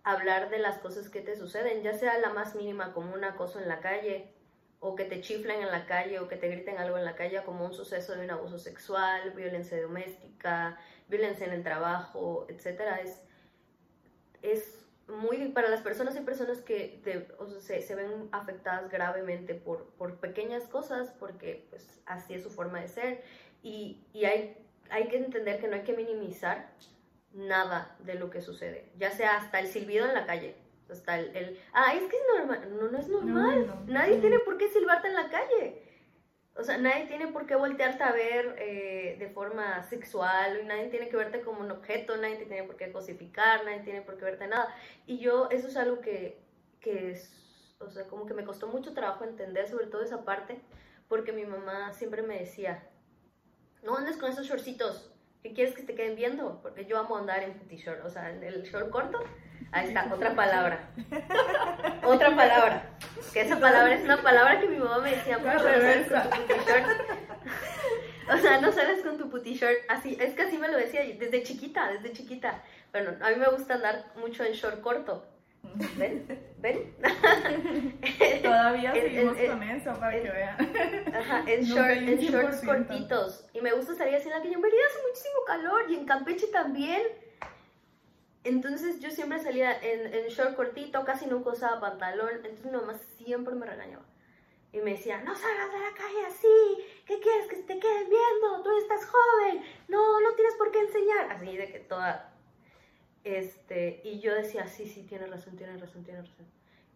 hablar de las cosas que te suceden, ya sea la más mínima como un acoso en la calle, o que te chiflen en la calle, o que te griten algo en la calle como un suceso de un abuso sexual, violencia doméstica, violencia en el trabajo, etcétera, es, es muy para las personas y personas que se, se, ven afectadas gravemente por, por pequeñas cosas, porque pues así es su forma de ser, y, y hay, hay que entender que no hay que minimizar nada de lo que sucede, ya sea hasta el silbido en la calle, hasta el, el ah, es que es normal, no, no es normal, nadie tiene por qué silbarte en la calle, o sea, nadie tiene por qué voltearte a ver eh, de forma sexual, nadie tiene que verte como un objeto, nadie te tiene por qué cosificar, nadie tiene por qué verte nada, y yo, eso es algo que, que es, o sea, como que me costó mucho trabajo entender, sobre todo esa parte, porque mi mamá siempre me decía, no andes con esos shortcitos, ¿Qué quieres que te queden viendo? Porque yo amo andar en t-shirt, o sea, en el short corto. Ahí está, otra palabra. otra palabra. Que esa palabra es una palabra que mi mamá me decía mucho. o sea, no sales con tu puti shirt. Así, es que así me lo decía desde chiquita, desde chiquita. Bueno, a mí me gusta andar mucho en short corto. ¿Ven? ¿Ven? Todavía seguimos con eso para que vean. Ajá, en, short, en shorts cortitos. Y me gusta salir así en la calle. En Mérida hace muchísimo calor y en Campeche también. Entonces yo siempre salía en, en short cortito, casi nunca usaba pantalón. Entonces mi mamá siempre me regañaba. Y me decía, no salgas de la calle así, ¿qué quieres que te quedes viendo? Tú estás joven, no, no tienes por qué enseñar. Así de que toda este, y yo decía, sí, sí, tiene razón, tiene razón, tiene razón.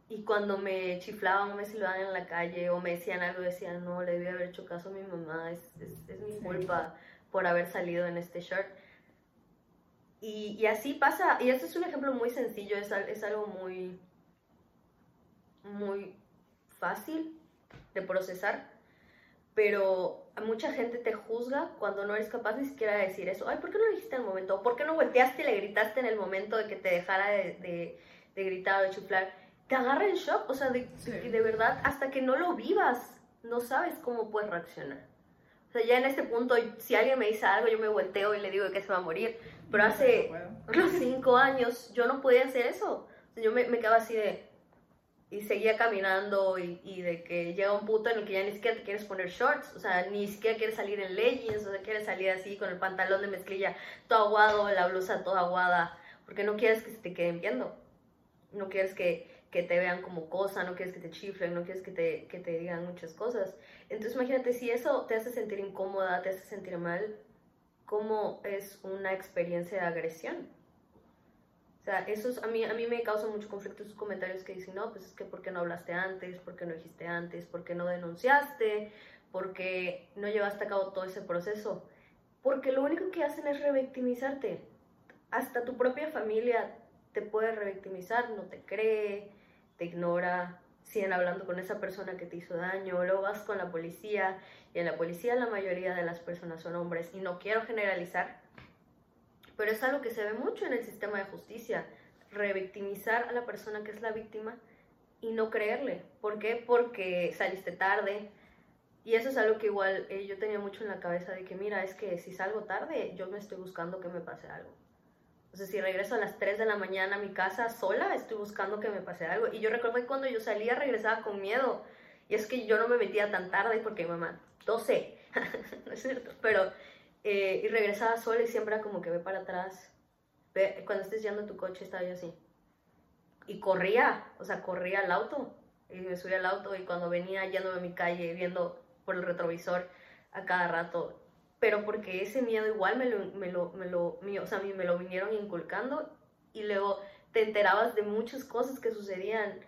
Y cuando me chiflaban o me silbaban en la calle o me decían algo, decían, no, le debí haber hecho caso a mi mamá, es, es, mi culpa por haber salido en este short. Y, y, así pasa, y esto es un ejemplo muy sencillo, es, es algo muy, muy fácil de procesar, pero mucha gente te juzga cuando no eres capaz ni siquiera de decir eso. Ay, ¿por qué no lo dijiste en el momento? ¿Por qué no volteaste y le gritaste en el momento de que te dejara de, de, gritar o de chuflar? Te agarra en shock, o sea, de, de, verdad, hasta que no lo vivas, no sabes cómo puedes reaccionar. O sea, ya en este punto, si alguien me dice algo, yo me volteo y le digo que se va a morir. Pero hace unos cinco años yo no podía hacer eso. yo me, me quedaba así de, y seguía caminando y, de que llega un punto en el que ya ni siquiera te quieres poner shorts, o sea, ni siquiera quieres salir en leggings, o sea, quieres salir así con el pantalón de mezclilla todo aguado, la blusa toda aguada, porque no quieres que se te queden viendo, no quieres que, que te vean como cosa, no quieres que te chiflen, no quieres que te, que te digan muchas cosas. Entonces imagínate, si eso te hace sentir incómoda, te hace sentir mal, ¿cómo es una experiencia de agresión? O sea, eso a, mí, a mí me causa mucho conflicto esos comentarios que dicen, no, pues es que ¿por qué no hablaste antes? ¿Por qué no dijiste antes? ¿Por qué no denunciaste? ¿Por qué no llevaste a cabo todo ese proceso? Porque lo único que hacen es revictimizarte. Hasta tu propia familia te puede revictimizar, no te cree, te ignora, siguen hablando con esa persona que te hizo daño, luego vas con la policía y en la policía la mayoría de las personas son hombres y no quiero generalizar, pero es algo que se ve mucho en el sistema de justicia, revictimizar a la persona que es la víctima y no creerle. ¿Por qué? Porque saliste tarde. Y eso es algo que igual eh, yo tenía mucho en la cabeza de que, mira, es que si salgo tarde, yo me estoy buscando que me pase algo. O sea, si regreso a las 3 de la mañana a mi casa sola, estoy buscando que me pase algo. Y yo recuerdo que cuando yo salía regresaba con miedo. Y es que yo no me metía tan tarde porque mamá, 12, no es cierto, pero, eh, y regresaba sola y siempre como que ve para atrás. Ve, cuando estés yendo en tu coche estaba yo así. Y corría, o sea, corría al auto. Y me subía al auto y cuando venía yéndome a mi calle, viendo por el retrovisor a cada rato, pero porque ese miedo igual me lo, me lo, me lo, o sea, me lo vinieron inculcando y luego te enterabas de muchas cosas que sucedían,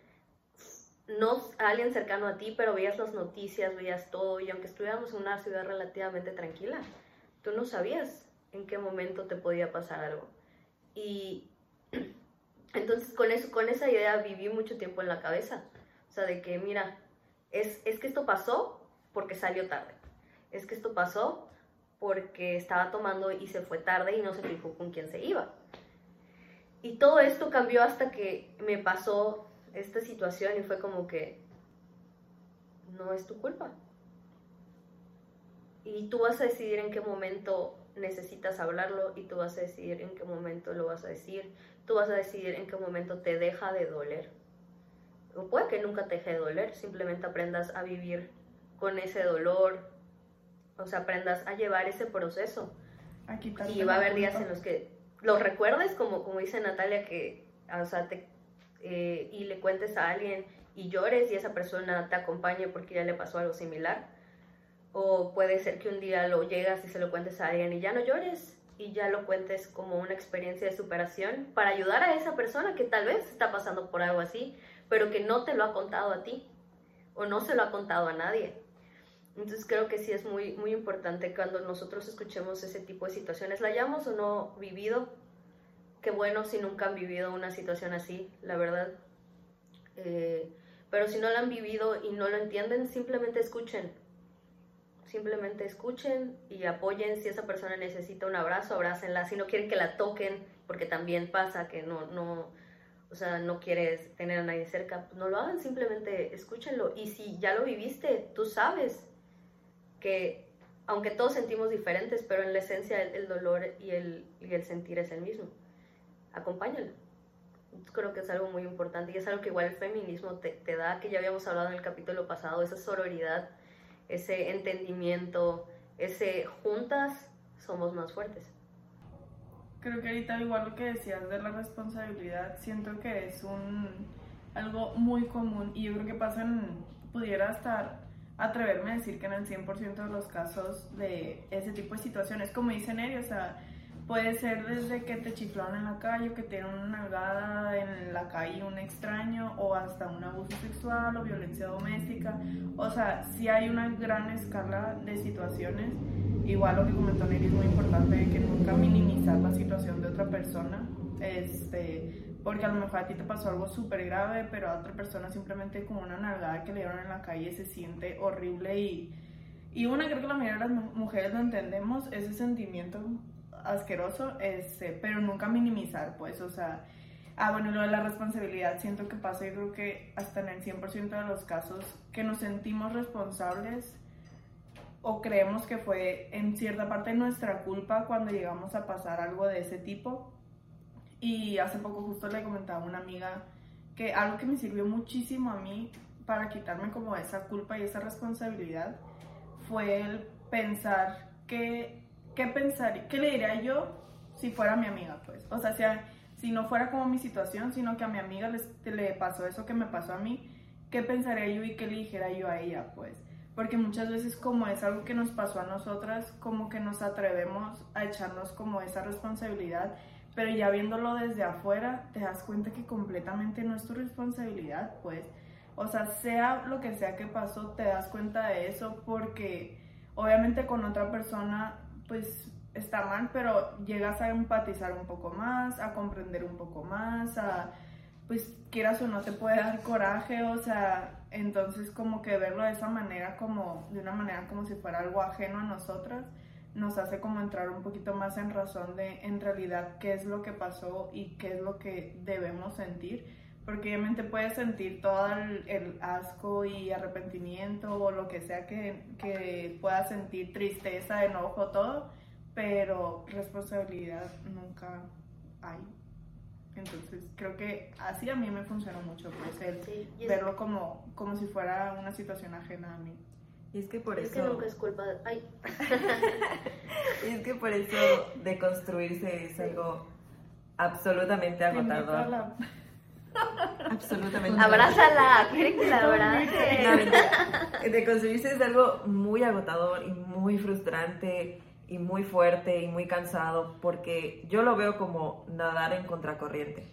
no a alguien cercano a ti, pero veías las noticias, veías todo, y aunque estuviéramos en una ciudad relativamente tranquila, tú no sabías en qué momento te podía pasar algo. Y entonces con, eso, con esa idea viví mucho tiempo en la cabeza, o sea, de que mira, es, es que esto pasó porque salió tarde, es que esto pasó porque estaba tomando y se fue tarde y no se fijó con quién se iba. Y todo esto cambió hasta que me pasó esta situación y fue como que no es tu culpa. Y tú vas a decidir en qué momento necesitas hablarlo y tú vas a decidir en qué momento lo vas a decir. Tú vas a decidir en qué momento te deja de doler. O puede que nunca te deje de doler, simplemente aprendas a vivir con ese dolor, o sea, aprendas a llevar ese proceso. y va a haber días en los que lo recuerdes, como, como dice Natalia, que, o sea, te, eh, y le cuentes a alguien y llores y esa persona te acompañe porque ya le pasó algo similar. O puede ser que un día lo llegas y se lo cuentes a alguien y ya no llores y ya lo cuentes como una experiencia de superación para ayudar a esa persona que tal vez está pasando por algo así, pero que no te lo ha contado a ti o no se lo ha contado a nadie. Entonces creo que sí es muy, muy importante cuando nosotros escuchemos ese tipo de situaciones, la hayamos o no vivido, qué bueno si nunca han vivido una situación así, la verdad. Eh, pero si no la han vivido y no lo entienden, simplemente escuchen. Simplemente escuchen y apoyen. Si esa persona necesita un abrazo, abrácenla. Si no quieren que la toquen, porque también pasa que no, no, o sea, no quieres tener a nadie cerca, no lo hagan, simplemente escúchenlo. Y si ya lo viviste, tú sabes que aunque todos sentimos diferentes, pero en la esencia el, dolor y el, y el, sentir es el mismo. Acompáñalo. Creo que es algo muy importante y es algo que igual el feminismo te, te da, que ya habíamos hablado en el capítulo pasado, esa sororidad, ese entendimiento, ese juntas somos más fuertes. Creo que ahorita igual lo que decías de la responsabilidad, siento que es un algo muy común y yo creo que pasa en, pudiera estar atreverme a decir que en el 100% de los casos de ese tipo de situaciones, como dice Neri, o sea, puede ser desde que te chiflaron en la calle, que te dieron una nalgada en la calle un extraño, o hasta un abuso sexual o violencia doméstica. O sea, si hay una gran escala de situaciones. Igual lo que comentó Neri es muy importante, que nunca minimizar la situación de otra persona. Este, porque a lo mejor a ti te pasó algo súper grave, pero a otra persona simplemente con una nalgada que le dieron en la calle se siente horrible y, y una, creo que la mayoría de las mujeres lo entendemos, ese sentimiento asqueroso, este, pero nunca minimizar, pues, o sea, ah, bueno, lo de la responsabilidad, siento que pasa, yo creo que hasta en el 100% de los casos que nos sentimos responsables o creemos que fue en cierta parte nuestra culpa cuando llegamos a pasar algo de ese tipo. Y hace poco justo le comentaba a una amiga que algo que me sirvió muchísimo a mí para quitarme como esa culpa y esa responsabilidad fue el pensar que, qué pensar, qué le diría yo si fuera mi amiga, pues. O sea, si, si no fuera como mi situación, sino que a mi amiga le pasó eso que me pasó a mí, ¿qué pensaría yo y qué le dijera yo a ella, pues? Porque muchas veces como es algo que nos pasó a nosotras, como que nos atrevemos a echarnos como esa responsabilidad pero ya viéndolo desde afuera, te das cuenta que completamente no es tu responsabilidad, pues. O sea, sea lo que sea que pasó, te das cuenta de eso porque obviamente con otra persona, pues está mal, pero llegas a empatizar un poco más, a comprender un poco más, a pues quieras o no te puede dar coraje, o sea, entonces como que verlo de esa manera, como de una manera como si fuera algo ajeno a nosotras, nos hace como entrar un poquito más en razón de en realidad qué es lo que pasó y qué es lo que debemos sentir, porque obviamente puedes sentir todo el, asco y arrepentimiento o lo que sea que, que puedas sentir, tristeza, enojo, todo, pero responsabilidad nunca hay. Entonces creo que así a mí me funcionó mucho, pues el verlo como, como si fuera una situación ajena a mí. Y es que por es eso... que nunca es culpa de... Ay. y es que por eso deconstruirse es algo absolutamente agotador. Absolutamente. Abrázala, quiere que la abrace. deconstruirse es algo muy agotador y muy frustrante y muy fuerte y muy cansado porque yo lo veo como nadar en contracorriente.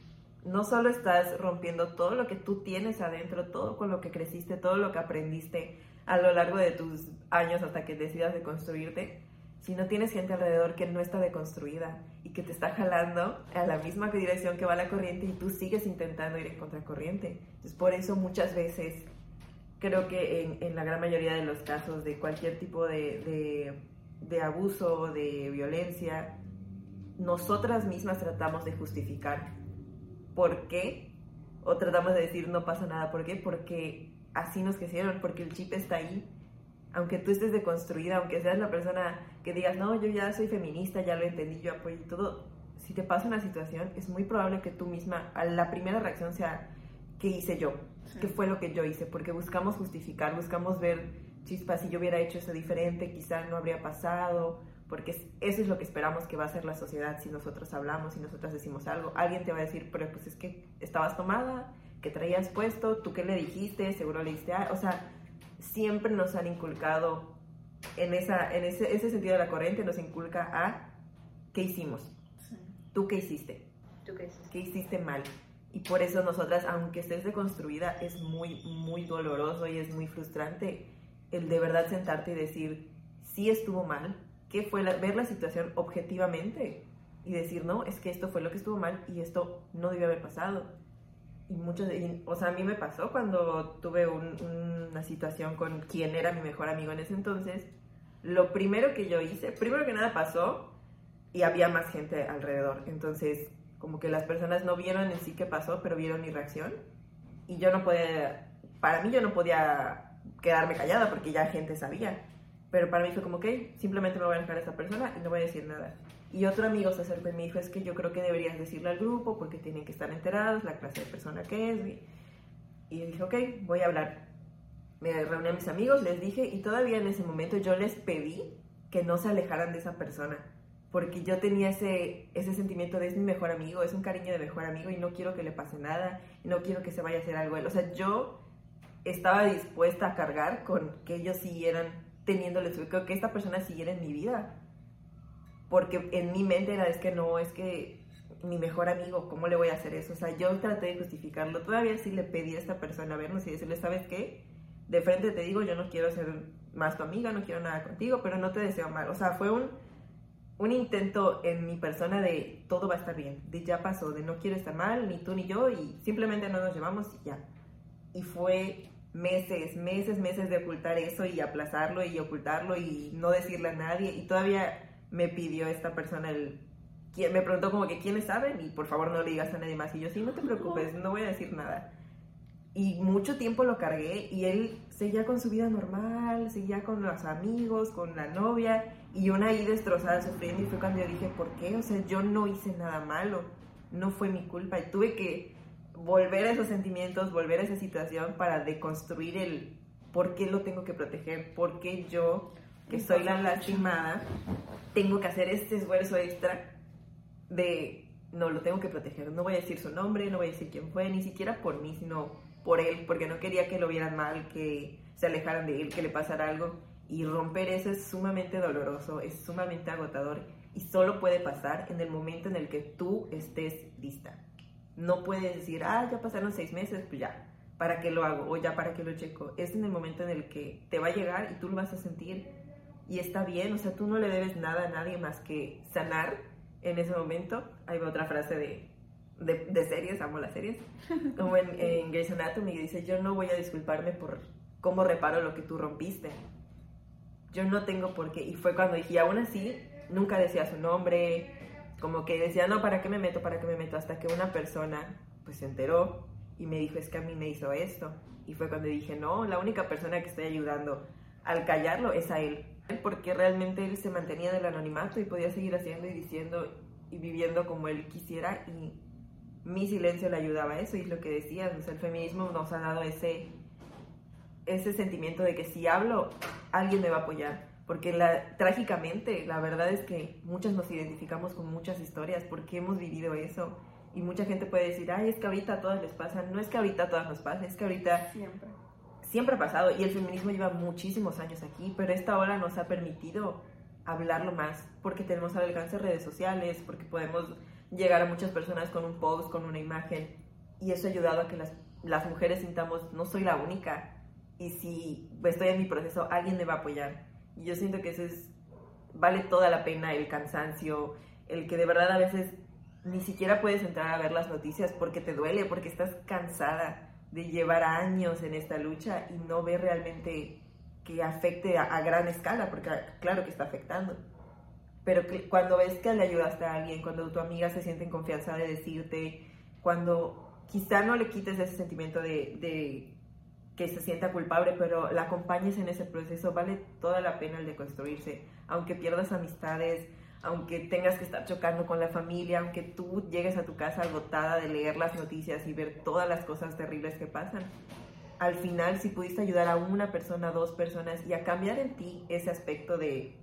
No solo estás rompiendo todo lo que tú tienes adentro, todo con lo que creciste, todo lo que aprendiste a lo largo de tus años hasta que decidas de construirte, sino tienes gente alrededor que no está deconstruida y que te está jalando a la misma dirección que va la corriente y tú sigues intentando ir en contracorriente. Entonces, por eso muchas veces creo que en, la gran mayoría de los casos de cualquier tipo de de abuso, de violencia, nosotras mismas tratamos de justificar por qué, o tratamos de decir no pasa nada, ¿por qué? Porque así nos quisieron, porque el chip está ahí. Aunque tú estés deconstruida, aunque seas la persona que digas, no, yo ya soy feminista, ya lo entendí, yo apoyo todo, si te pasa una situación, es muy probable que tú misma, la primera reacción sea, ¿qué hice yo? ¿Qué fue lo que yo hice? Porque buscamos justificar, buscamos ver chispa, si yo hubiera hecho eso diferente, quizá no habría pasado, porque eso es lo que esperamos que va a ser la sociedad si nosotros hablamos, si nosotras decimos algo. Alguien te va a decir, pero pues es que estabas tomada, que traías puesto, tú qué le dijiste, seguro le dijiste, o sea, siempre nos han inculcado en, esa, en ese, ese sentido de la corriente, nos inculca a qué hicimos, tú qué hiciste, ¿Tú qué hiciste, qué hiciste mal. Y por eso nosotras, aunque estés deconstruida, es muy, muy doloroso y es muy frustrante el de verdad sentarte y decir, sí estuvo mal, qué fue ver la situación objetivamente y decir, no, es que esto fue lo que estuvo mal y esto no debió haber pasado. Y muchos, o sea, a mí me pasó cuando tuve una situación con quien era mi mejor amigo en ese entonces, lo primero que yo hice, primero que nada pasó y había más gente alrededor, entonces como que las personas no vieron en sí qué pasó, pero vieron mi reacción y yo no podía, para mí yo no podía quedarme callada porque ya gente sabía. Pero para mí fue como, que simplemente me voy a dejar a esta persona y no voy a decir nada. Y otro amigo se acercó y me dijo, es que yo creo que deberías decirle al grupo porque tienen que estar enterados, la clase de persona que es. Y yo dije, ok, voy a hablar. Me reuní a mis amigos, les dije, y todavía en ese momento yo les pedí que no se alejaran de esa persona. Porque yo tenía ese, ese sentimiento de es mi mejor amigo, es un cariño de mejor amigo y no quiero que le pase nada, y no quiero que se vaya a hacer algo. O sea, yo estaba dispuesta a cargar con que ellos siguieran teniéndole su... que esta persona siguiera en mi vida. Porque en mi mente era, es que no, es que mi mejor amigo, ¿cómo le voy a hacer eso? O sea, yo traté de justificarlo. Todavía sí le pedí a esta persona vernos y decirle, ¿sabes qué? De frente te digo, yo no quiero ser más tu amiga, no quiero nada contigo, pero no te deseo mal. O sea, fue un, un intento en mi persona de todo va a estar bien, de ya pasó, de no quiero estar mal, ni tú ni yo, y simplemente no nos llevamos y ya. Y fue meses, meses, meses de ocultar eso y aplazarlo y ocultarlo y no decirle a nadie. Y todavía me pidió esta persona el... Me preguntó como que quiénes saben y por favor no le digas a nadie más. Y yo, sí, no te preocupes, no voy a decir nada. Y mucho tiempo lo cargué y él seguía con su vida normal, seguía con los amigos, con la novia y una ahí destrozada, sufriendo. Y fue cuando yo dije, ¿por qué? O sea, yo no hice nada malo, no fue mi culpa. Y tuve que volver a esos sentimientos, volver a esa situación para deconstruir el por qué lo tengo que proteger, por qué yo, que soy la lastimada, tengo que hacer este esfuerzo extra de, no, lo tengo que proteger, no voy a decir su nombre, no voy a decir quién fue, ni siquiera por mí, sino por él, porque no quería que lo vieran mal, que se alejaran de él, que le pasara algo. Y romper eso es sumamente doloroso, es sumamente agotador y solo puede pasar en el momento en el que tú estés lista. No puedes decir, ah, ya pasaron seis meses, pues ya, ¿para qué lo hago? O ya, ¿para qué lo checo? Es en el momento en el que te va a llegar y tú lo vas a sentir y está bien, o sea, tú no le debes nada a nadie más que sanar en ese momento. Hay otra frase de, de, de series, amo las series, como en, en Grey's Anatomy, dice, yo no voy a disculparme por cómo reparo lo que tú rompiste. Yo no tengo por qué. Y fue cuando dije, y aún así, nunca decía su nombre, como que decía, no, ¿para qué me meto? ¿Para qué me meto? Hasta que una persona pues se enteró y me dijo, es que a mí me hizo esto. Y fue cuando dije, no, la única persona que estoy ayudando al callarlo es a él. Porque realmente él se mantenía del anonimato y podía seguir haciendo y diciendo y viviendo como él quisiera y mi silencio le ayudaba a eso y es lo que decía, el feminismo nos ha dado ese, ese sentimiento de que si hablo, alguien me va a apoyar. Porque trágicamente, la verdad es que muchas nos identificamos con muchas historias porque hemos vivido eso. Y mucha gente puede decir, ay, es que ahorita a todas les pasa. No es que ahorita a todas nos pasa, es que ahorita Siempre. Siempre ha pasado. Y el feminismo lleva muchísimos años aquí, pero esta ola nos ha permitido hablarlo más porque tenemos al alcance de redes sociales, porque podemos llegar a muchas personas con un post, con una imagen. Y eso ha ayudado a que las, las mujeres sintamos, no soy la única. Y si estoy en mi proceso, alguien me va a apoyar. Y yo siento que eso es, vale toda la pena el cansancio, el que de verdad a veces ni siquiera puedes entrar a ver las noticias porque te duele, porque estás cansada de llevar años en esta lucha y no ver realmente que afecte a, gran escala, porque claro que está afectando. Pero cuando ves que le ayudaste a alguien, cuando tu amiga se siente en confianza de decirte, cuando quizá no le quites ese sentimiento de, de que se sienta culpable, pero la acompañes en ese proceso, vale toda la pena el de construirse, aunque pierdas amistades, aunque tengas que estar chocando con la familia, aunque tú llegues a tu casa agotada de leer las noticias y ver todas las cosas terribles que pasan. Al final, si pudiste ayudar a una persona, dos personas y a cambiar en ti ese aspecto de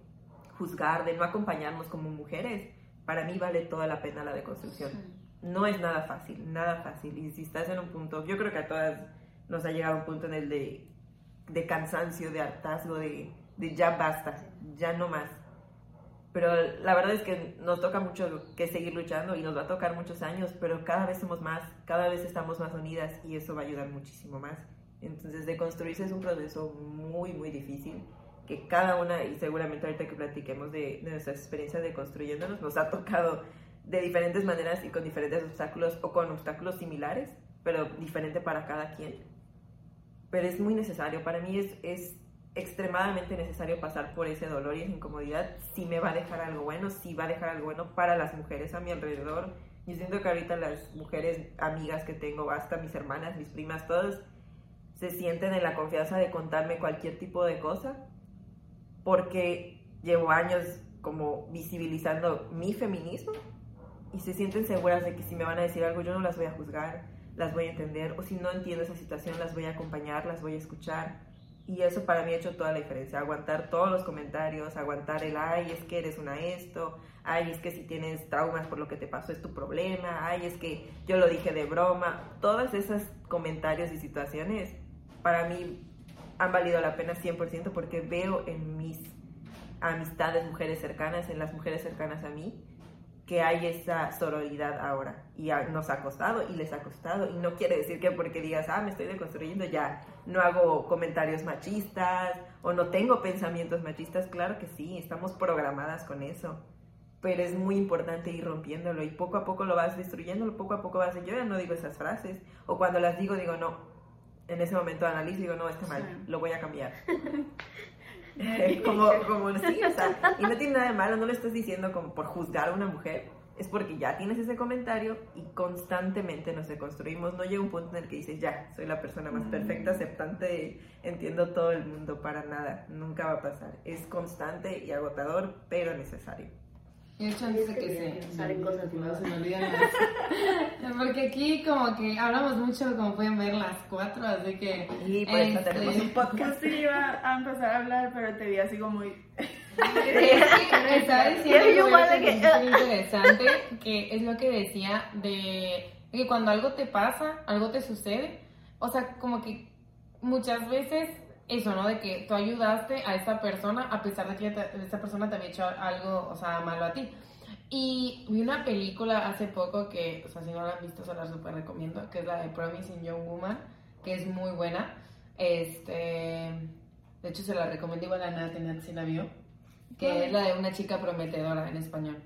juzgar, de no acompañarnos como mujeres, para mí vale toda la pena la deconstrucción. No es nada fácil, nada fácil. Y si estás en un punto, yo creo que a todas nos ha llegado un punto en el de, de cansancio, de hartazgo, de, de ya basta, ya no más. Pero la verdad es que nos toca mucho que seguir luchando y nos va a tocar muchos años, pero cada vez somos más, cada vez estamos más unidas y eso va a ayudar muchísimo más. Entonces, de construirse es un proceso muy, muy difícil, que cada una, y seguramente ahorita que platiquemos de, de nuestras experiencias de construyéndonos, nos ha tocado de diferentes maneras y con diferentes obstáculos o con obstáculos similares, pero diferente para cada quien. Pero es muy necesario, para mí es, es extremadamente necesario pasar por ese dolor y esa incomodidad si me va a dejar algo bueno, si va a dejar algo bueno para las mujeres a mi alrededor. Yo siento que ahorita las mujeres amigas que tengo, hasta mis hermanas, mis primas, todos se sienten en la confianza de contarme cualquier tipo de cosa porque llevo años como visibilizando mi feminismo y se sienten seguras de que si me van a decir algo yo no las voy a juzgar, las voy a entender o si no entiendo esa situación las voy a acompañar, las voy a escuchar y eso para mí ha hecho toda la diferencia, aguantar todos los comentarios, aguantar el, ay, es que eres una esto, ay, es que si tienes traumas por lo que te pasó es tu problema, ay, es que yo lo dije de broma, todos esos comentarios y situaciones para mí han valido la pena 100% porque veo en mis amistades, mujeres cercanas, en las mujeres cercanas a mí, que hay esa sororidad ahora. Y nos ha costado y les ha costado. Y no quiere decir que porque digas, ah, me estoy deconstruyendo ya no hago comentarios machistas o no tengo pensamientos machistas, claro que sí, estamos programadas con eso, pero es muy importante ir rompiéndolo y poco a poco lo vas destruyendo, poco a poco vas, yo ya no digo esas frases o cuando las digo digo no, en ese momento analizo y digo no, está mal, Sí. lo voy a cambiar. como, como sí, o sea, y no tiene nada de malo, no lo estás diciendo como por juzgar a una mujer, es porque ya tienes ese comentario y constantemente nos deconstruimos. No llega un punto en el que dices, ya, soy la persona más perfecta, aceptante, entiendo todo el mundo, para nada, nunca va a pasar. Es constante y agotador, pero necesario. Hecho, antes de Es que que bien, se, pensar en cosas se me olvidan las- Porque aquí como que hablamos mucho, como pueden ver, las cuatro, así que... Y por eso este, tenemos un podcast. Yo sí iba a empezar a hablar, pero te vi así como muy... Diciendo Yo que igual muy interesante, que es lo que decía de que cuando algo te pasa, algo te sucede, o sea, como que muchas veces eso, ¿no? De que tú ayudaste a esta persona a pesar de que te- esta persona te había hecho algo, o sea, malo a ti. Y vi una película hace poco que, o sea, si no la han visto, se la super recomiendo, que es la de Promising Young Woman, que es muy buena. Este, de hecho, se la recomiendo igual a Nat, Nat sí la vio, que es la de una chica prometedora en español.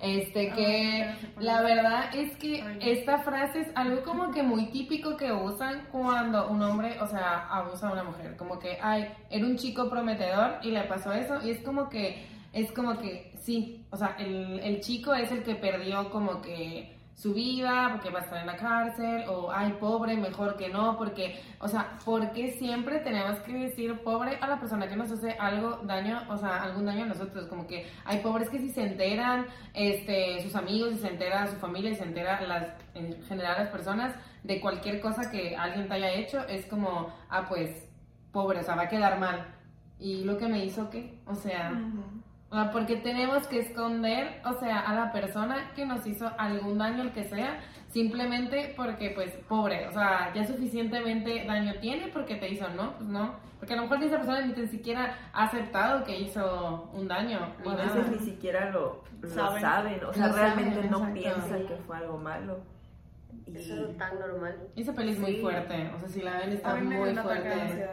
Este Ah, que la verdad es que esta frase es algo como que muy típico que usan cuando un hombre, o sea, abusa a una mujer. Como que, ay, era un chico prometedor y le pasó eso. Y es como que, es como que, sí, o sea, el, el chico es el que perdió como que su vida porque va a estar en la cárcel o ay pobre mejor que no porque o sea ¿por qué siempre tenemos que decir pobre a la persona que nos hace algo daño o sea algún daño a nosotros como que hay pobres que si se enteran este sus amigos si se entera su familia y se entera las en general las personas de cualquier cosa que alguien te haya hecho es como ah pues pobre o sea va a quedar mal y lo que me hizo qué o sea. O sea, porque tenemos que esconder, o sea, a la persona que nos hizo algún daño, el que sea, simplemente porque, pues, pobre, o sea, ya suficientemente daño tiene porque te hizo, ¿no? Pues no. Porque a lo mejor esa persona ni tan siquiera ha aceptado que hizo un daño, a veces ni siquiera lo, lo Saben. saben. o sea, Lo realmente saben, no exacto. piensan que fue algo malo. Y Es tan normal. Esa peli es muy Sí. fuerte, o sea, si la ven está muy fuerte.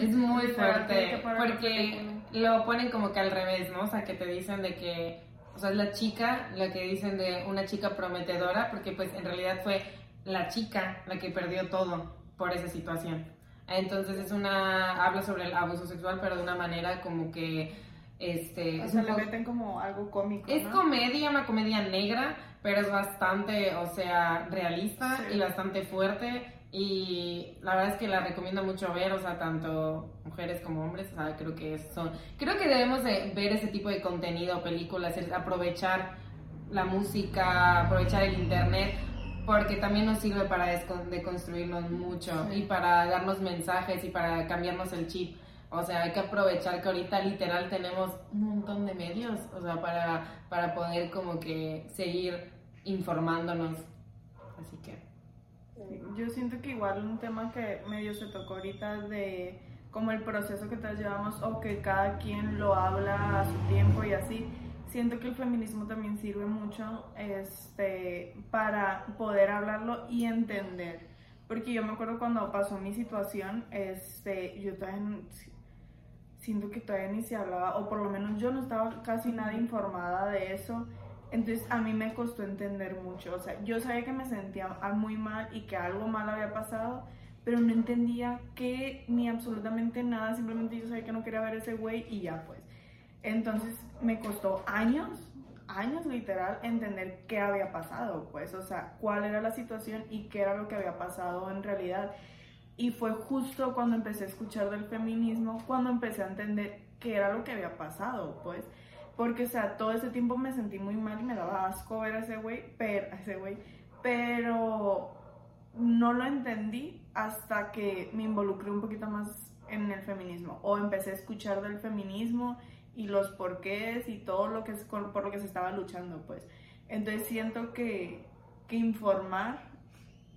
Es muy fuerte porque. Lo ponen como que al revés, ¿no? O sea, que te dicen de que, o sea, es la chica, la que dicen de una chica prometedora, porque pues en realidad fue la chica la que perdió todo por esa situación. Entonces es una, habla sobre el abuso sexual, pero de una manera como que, este, O sea, le meten como algo cómico, es ¿no? comedia, una comedia negra, pero es bastante, o sea, realista Sí. y bastante fuerte. Y la verdad es que la recomiendo mucho ver, o sea, tanto mujeres como hombres, o sea, creo que son, creo que debemos de ver ese tipo de contenido, películas, aprovechar la música, aprovechar el internet, porque también nos sirve para deconstruirnos mucho Sí. y para darnos mensajes y para cambiarnos el chip. O sea, hay que aprovechar que ahorita literal tenemos un montón de medios, o sea, para, para poder como que seguir informándonos. Así que... Yo siento que igual un tema que medio se tocó ahorita de como el proceso que todos llevamos o que cada quien lo habla a su tiempo y así. Siento que el feminismo también sirve mucho este, para poder hablarlo y entender. Porque yo me acuerdo cuando pasó mi situación, este, yo todavía siento que todavía ni se hablaba, o por lo menos yo no estaba casi nada informada de eso. Entonces a mí me costó entender mucho, o sea, yo sabía que me sentía muy mal y que algo mal había pasado, pero no entendía qué ni absolutamente nada, simplemente yo sabía que no quería ver ese güey y ya pues. Entonces me costó años, años literal, entender qué había pasado, pues, o sea, cuál era la situación y qué era lo que había pasado en realidad. Y fue justo cuando empecé a escuchar del feminismo, cuando empecé a entender qué era lo que había pasado, pues. Porque, o sea, todo ese tiempo me sentí muy mal y me daba asco ver a ese güey, pero, a ese güey, pero no lo entendí hasta que me involucré un poquito más en el feminismo o empecé a escuchar del feminismo y los porqués y todo lo que es por lo que se estaba luchando, pues. Entonces siento que, que informar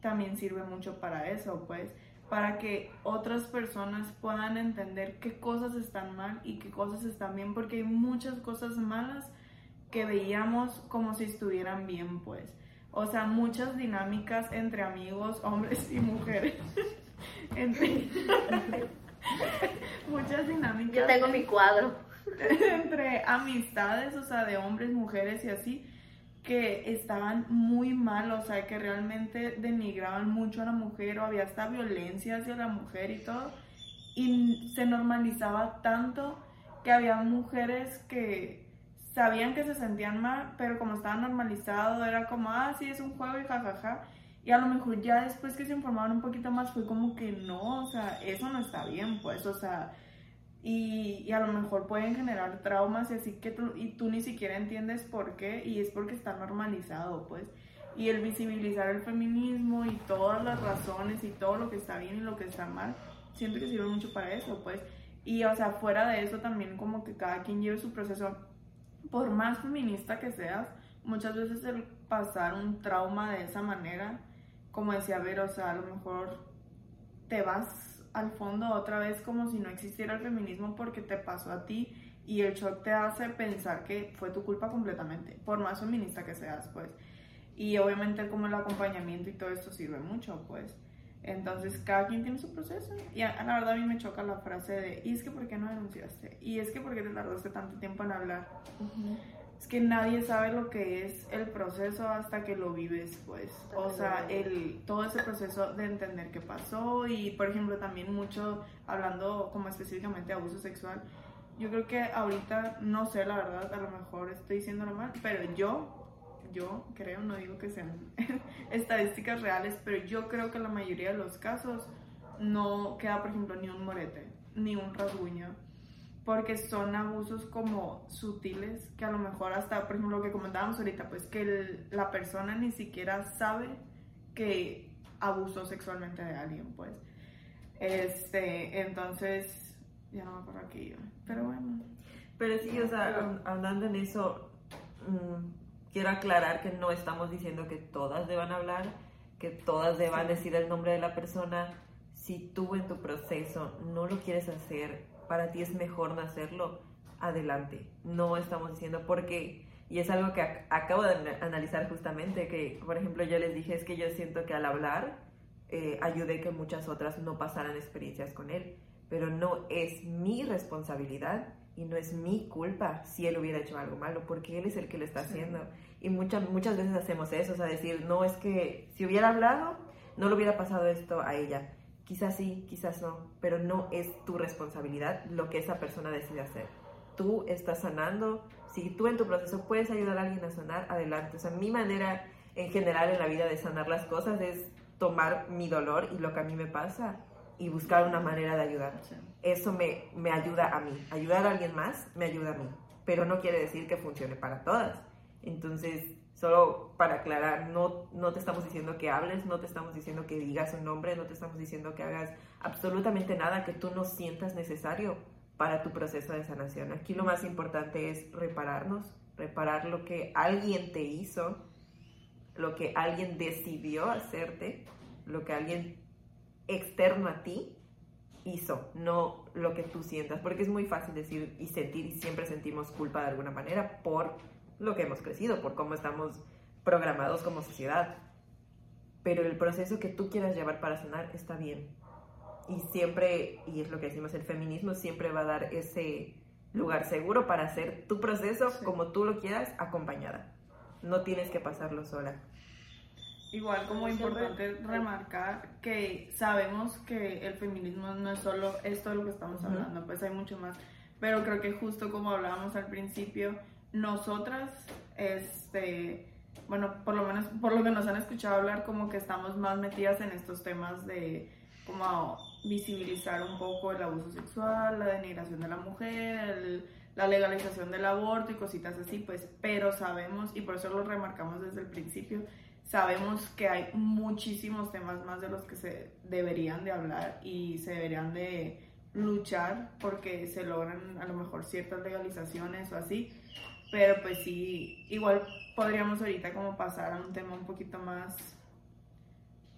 también sirve mucho para eso, pues, para que otras personas puedan entender qué cosas están mal y qué cosas están bien, porque hay muchas cosas malas que veíamos como si estuvieran bien, pues. O sea, muchas dinámicas entre amigos, hombres y mujeres. entre... muchas dinámicas Yo tengo mi cuadro. entre amistades, o sea, de hombres, mujeres y así, que estaban muy mal, o sea, que realmente denigraban mucho a la mujer o había hasta violencia hacia la mujer y todo. Y se normalizaba tanto que había mujeres que sabían que se sentían mal, pero como estaba normalizado, era como, ah, sí, es un juego y jajaja. Y a lo mejor ya después que se informaban un poquito más fue como que no, o sea, eso no está bien, pues, o sea, y, y a lo mejor pueden generar traumas y así que tú, y tú ni siquiera entiendes por qué y es porque está normalizado, pues. Y el visibilizar el feminismo y todas las razones y todo lo que está bien y lo que está mal, siento que sirve mucho para eso, pues. Y, o sea, fuera de eso también como que cada quien lleve su proceso. Por más feminista que seas, muchas veces el pasar un trauma de esa manera, como decía, ver, o sea, a lo mejor te vas al fondo otra vez como si no existiera el feminismo porque te pasó a ti y el shock te hace pensar que fue tu culpa completamente, por más feminista que seas, pues. Y obviamente como el acompañamiento y todo esto sirve mucho, pues. Entonces cada quien tiene su proceso. Y a, la verdad a mí me choca la frase de, ¿y es que por qué no denunciaste? ¿Y es que por qué te tardaste tanto tiempo en hablar? Es que nadie sabe lo que es el proceso hasta que lo vives, pues. O sea, el, todo ese proceso de entender qué pasó y, por ejemplo, también mucho hablando como específicamente de abuso sexual. Yo creo que ahorita, no sé, la verdad, a lo mejor estoy diciéndolo mal, pero yo, yo creo, no digo que sean estadísticas reales, pero yo creo que en la mayoría de los casos no queda, por ejemplo, ni un morete, ni un rasguño porque son abusos como sutiles que a lo mejor hasta, por ejemplo, lo que comentábamos ahorita, pues que la persona ni siquiera sabe que abusó sexualmente de alguien, pues. Este, entonces, ya no me acuerdo aquí, pero bueno. Pero sí, o sea, hablando en eso, mm, quiero aclarar que no estamos diciendo que todas deban hablar, que todas deban decir el nombre de la persona. Si tú en tu proceso no lo quieres hacer, para ti es mejor no hacerlo, adelante. No estamos diciendo porque, y es algo que acabo de analizar justamente, que por ejemplo yo les dije es que yo siento que al hablar eh, ayudé que muchas otras no pasaran experiencias con él, pero no es mi responsabilidad y no es mi culpa si él hubiera hecho algo malo, porque él es el que lo está haciendo. Y muchas, muchas veces hacemos eso, o sea, decir, no es que si hubiera hablado, no le hubiera pasado esto a ella Quizás sí, quizás no, pero no es tu responsabilidad lo que esa persona decide hacer. Tú estás sanando, si tú en tu proceso puedes ayudar a alguien a sanar, adelante. O sea, mi manera en general en la vida de sanar las cosas es tomar mi dolor y lo que a mí me pasa y buscar una manera de ayudar. Eso me, me ayuda a mí. Ayudar a alguien más me ayuda a mí, pero no quiere decir que funcione para todas. Entonces, Solo para aclarar, no, no te estamos diciendo que hables, no te estamos diciendo que digas un nombre, no te estamos diciendo que hagas absolutamente nada que tú no sientas necesario para tu proceso de sanación. Aquí lo más importante es repararnos, reparar lo que alguien te hizo, lo que alguien decidió hacerte, lo que alguien externo a ti hizo, no lo que tú sientas, porque es muy fácil decir y sentir y siempre sentimos culpa de alguna manera por lo que hemos crecido, por cómo estamos programados como sociedad. Pero el proceso que tú quieras llevar para sanar está bien. Y siempre, y es lo que decimos, el feminismo siempre va a dar ese lugar seguro para hacer tu proceso como tú lo quieras, acompañada. No tienes que pasarlo sola. Igual como importante remarcar que sabemos que el feminismo no es solo esto de lo que estamos hablando, pues hay mucho más. Pero creo que justo como hablábamos al principio, nosotras, este, bueno, por lo menos por lo que nos han escuchado hablar, como que estamos más metidas en estos temas de como visibilizar un poco el abuso sexual, la denigración de la mujer, la legalización del aborto y cositas así, pues, pero sabemos, y por eso lo remarcamos desde el principio, sabemos que hay muchísimos temas más de los que se deberían de hablar y se deberían de luchar porque se logran a lo mejor ciertas legalizaciones o así, pero pues sí, igual podríamos ahorita como pasar a un tema un poquito más,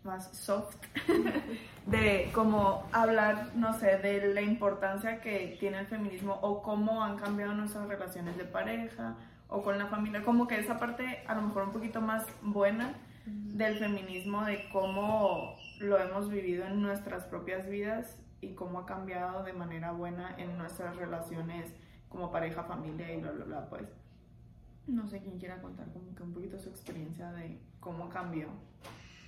más soft, de como hablar, no sé, de la importancia que tiene el feminismo o cómo han cambiado nuestras relaciones de pareja o con la familia, como que esa parte a lo mejor un poquito más buena del feminismo, de cómo lo hemos vivido en nuestras propias vidas y cómo ha cambiado de manera buena en nuestras relaciones como pareja, familia y bla, bla, bla, pues. No sé quién quiera contar como que un poquito su experiencia de cómo cambió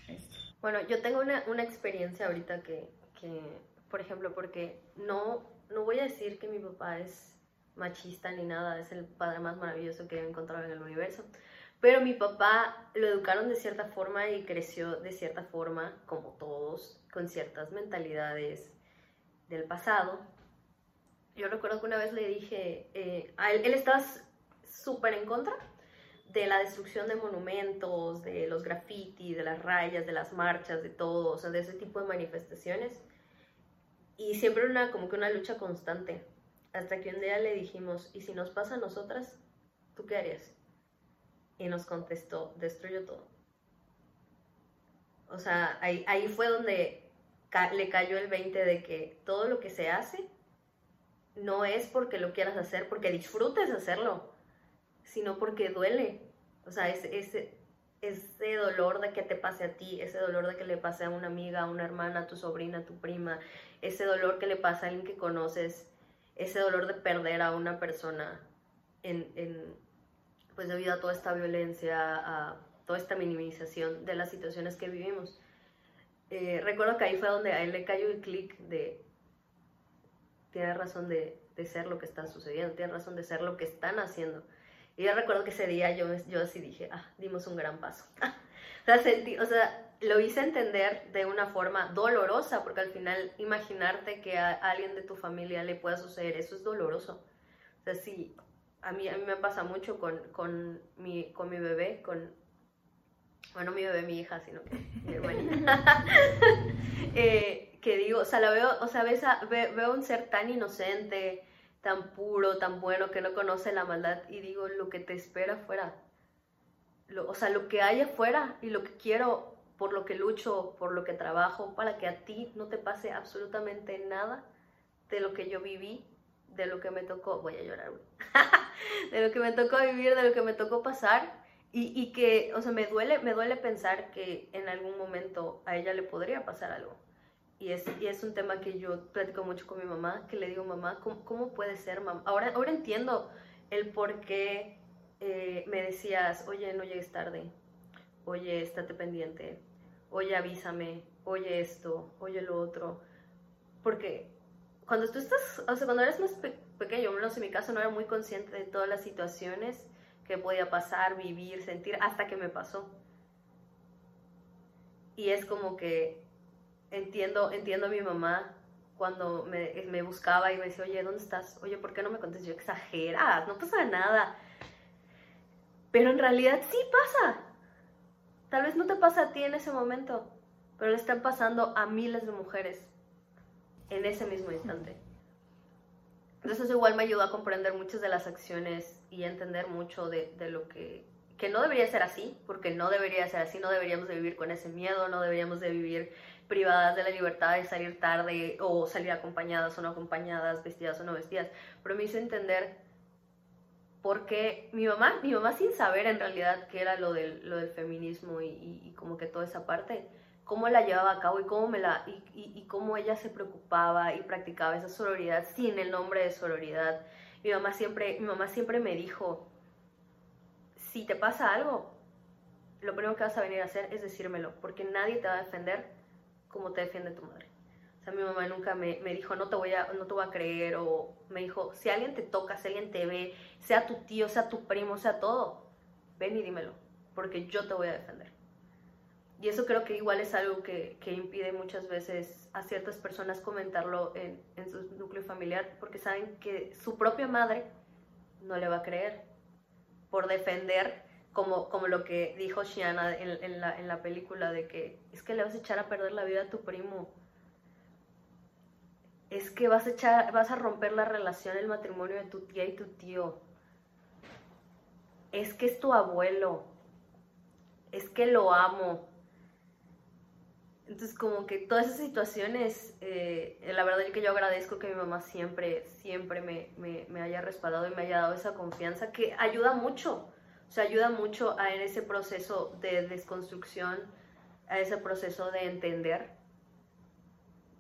esto. Bueno, yo tengo una, una experiencia ahorita que, que, por ejemplo, porque no, no voy a decir que mi papá es machista ni nada, es el padre más maravilloso que he encontrado en el universo, pero mi papá lo educaron de cierta forma y creció de cierta forma, como todos, con ciertas mentalidades del pasado. Yo recuerdo que una vez le dije, eh, a él, él estaba súper en contra de la destrucción de monumentos, de los graffiti, de las rayas, de las marchas, de todo, o sea, de ese tipo de manifestaciones. Y siempre una, como que una lucha constante. Hasta que un día le dijimos, ¿y si nos pasa a nosotras? ¿Tú qué harías? Y nos contestó, destruyo todo. O sea, ahí, ahí fue donde le cayó el 20 de que todo lo que se hace no es porque lo quieras hacer, porque disfrutes hacerlo, sino porque duele. O sea, ese, ese, ese dolor de que te pase a ti, ese dolor de que le pase a una amiga, a una hermana, a tu sobrina, a tu prima, ese dolor que le pasa a alguien que conoces, ese dolor de perder a una persona en, en pues debido a toda esta violencia, a toda esta minimización de las situaciones que vivimos. Eh, recuerdo que ahí fue donde a él le cayó el clic de, tiene razón de, de, ser lo que está sucediendo, tiene razón de ser lo que están haciendo. Y yo recuerdo que ese día yo, yo así dije, ah, dimos un gran paso. o, sea, sentí, o sea, lo hice entender de una forma dolorosa, porque al final imaginarte que a alguien de tu familia le pueda suceder eso es doloroso. O sea, sí, a mí, a mí me pasa mucho con, con, mi, con mi bebé, con, bueno, mi bebé, mi hija, sino que mi hermanita. eh, que digo, o sea, la veo, o sea, ves a, veo un ser tan inocente, tan puro, tan bueno, que no conoce la maldad, y digo, lo que te espera afuera, o sea, lo que hay afuera y lo que quiero, por lo que lucho, por lo que trabajo, para que a ti no te pase absolutamente nada de lo que yo viví, de lo que me tocó, voy a llorar, de lo que me tocó vivir, de lo que me tocó pasar, y, y, que, o sea, me duele, me duele pensar que en algún momento a ella le podría pasar algo. Y es, y es un tema que yo platico mucho con mi mamá, que le digo, mamá, ¿cómo, cómo puede ser, mamá? Ahora, ahora entiendo el por qué eh, me decías, oye, no llegues tarde, oye, estate pendiente, oye, avísame, oye esto, oye lo otro. Porque cuando tú estás, o sea, cuando eres más pe pequeño, menos en mi caso, no era muy consciente de todas las situaciones que podía pasar, vivir, sentir, hasta que me pasó. Y es como que entiendo, entiendo a mi mamá cuando me, me, buscaba y me decía, oye, ¿dónde estás? Oye, ¿por qué no me contestas? Yo, exageras, no pasa nada. Pero en realidad sí pasa. Tal vez no te pasa a ti en ese momento, pero le están pasando a miles de mujeres en ese mismo instante. Entonces eso igual me ayudó a comprender muchas de las acciones y a entender mucho de, de, lo que, que no debería ser así, porque no debería ser así, no deberíamos de vivir con ese miedo, no deberíamos de vivir privadas de la libertad de salir tarde o salir acompañadas o no acompañadas, vestidas o no vestidas, pero me hizo entender por qué mi mamá, mi mamá sin saber en realidad qué era lo del, lo del feminismo y, y, como que toda esa parte, cómo la llevaba a cabo y cómo, me la, y, cómo ella se preocupaba y practicaba esa sororidad sin el nombre de sororidad. Mi mamá siempre, mi mamá siempre me dijo, si te pasa algo, lo primero que vas a venir a hacer es decírmelo, porque nadie te va a defender como te defiende tu madre. O sea, mi mamá nunca me, me, dijo, no te, voy a, no te voy a creer, o me dijo, si alguien te toca, si alguien te ve, sea tu tío, sea tu primo, sea todo, ven y dímelo, porque yo te voy a defender. Y eso creo que igual es algo que, que impide muchas veces a ciertas personas comentarlo en, en, su núcleo familiar porque saben que su propia madre no le va a creer por defender, como, como lo que dijo Shiana en, la, en la película, de que es que le vas a echar a perder la vida a tu primo. Es que vas a, echar, vas a romper la relación, el matrimonio de tu tía y tu tío. Es que es tu abuelo. Es que lo amo entonces, como que todas esas situaciones, eh, la verdad es que yo agradezco que mi mamá siempre, siempre me, me, haya respaldado y me haya dado esa confianza que ayuda mucho, o sea, ayuda mucho a, ese proceso de desconstrucción, a ese proceso de entender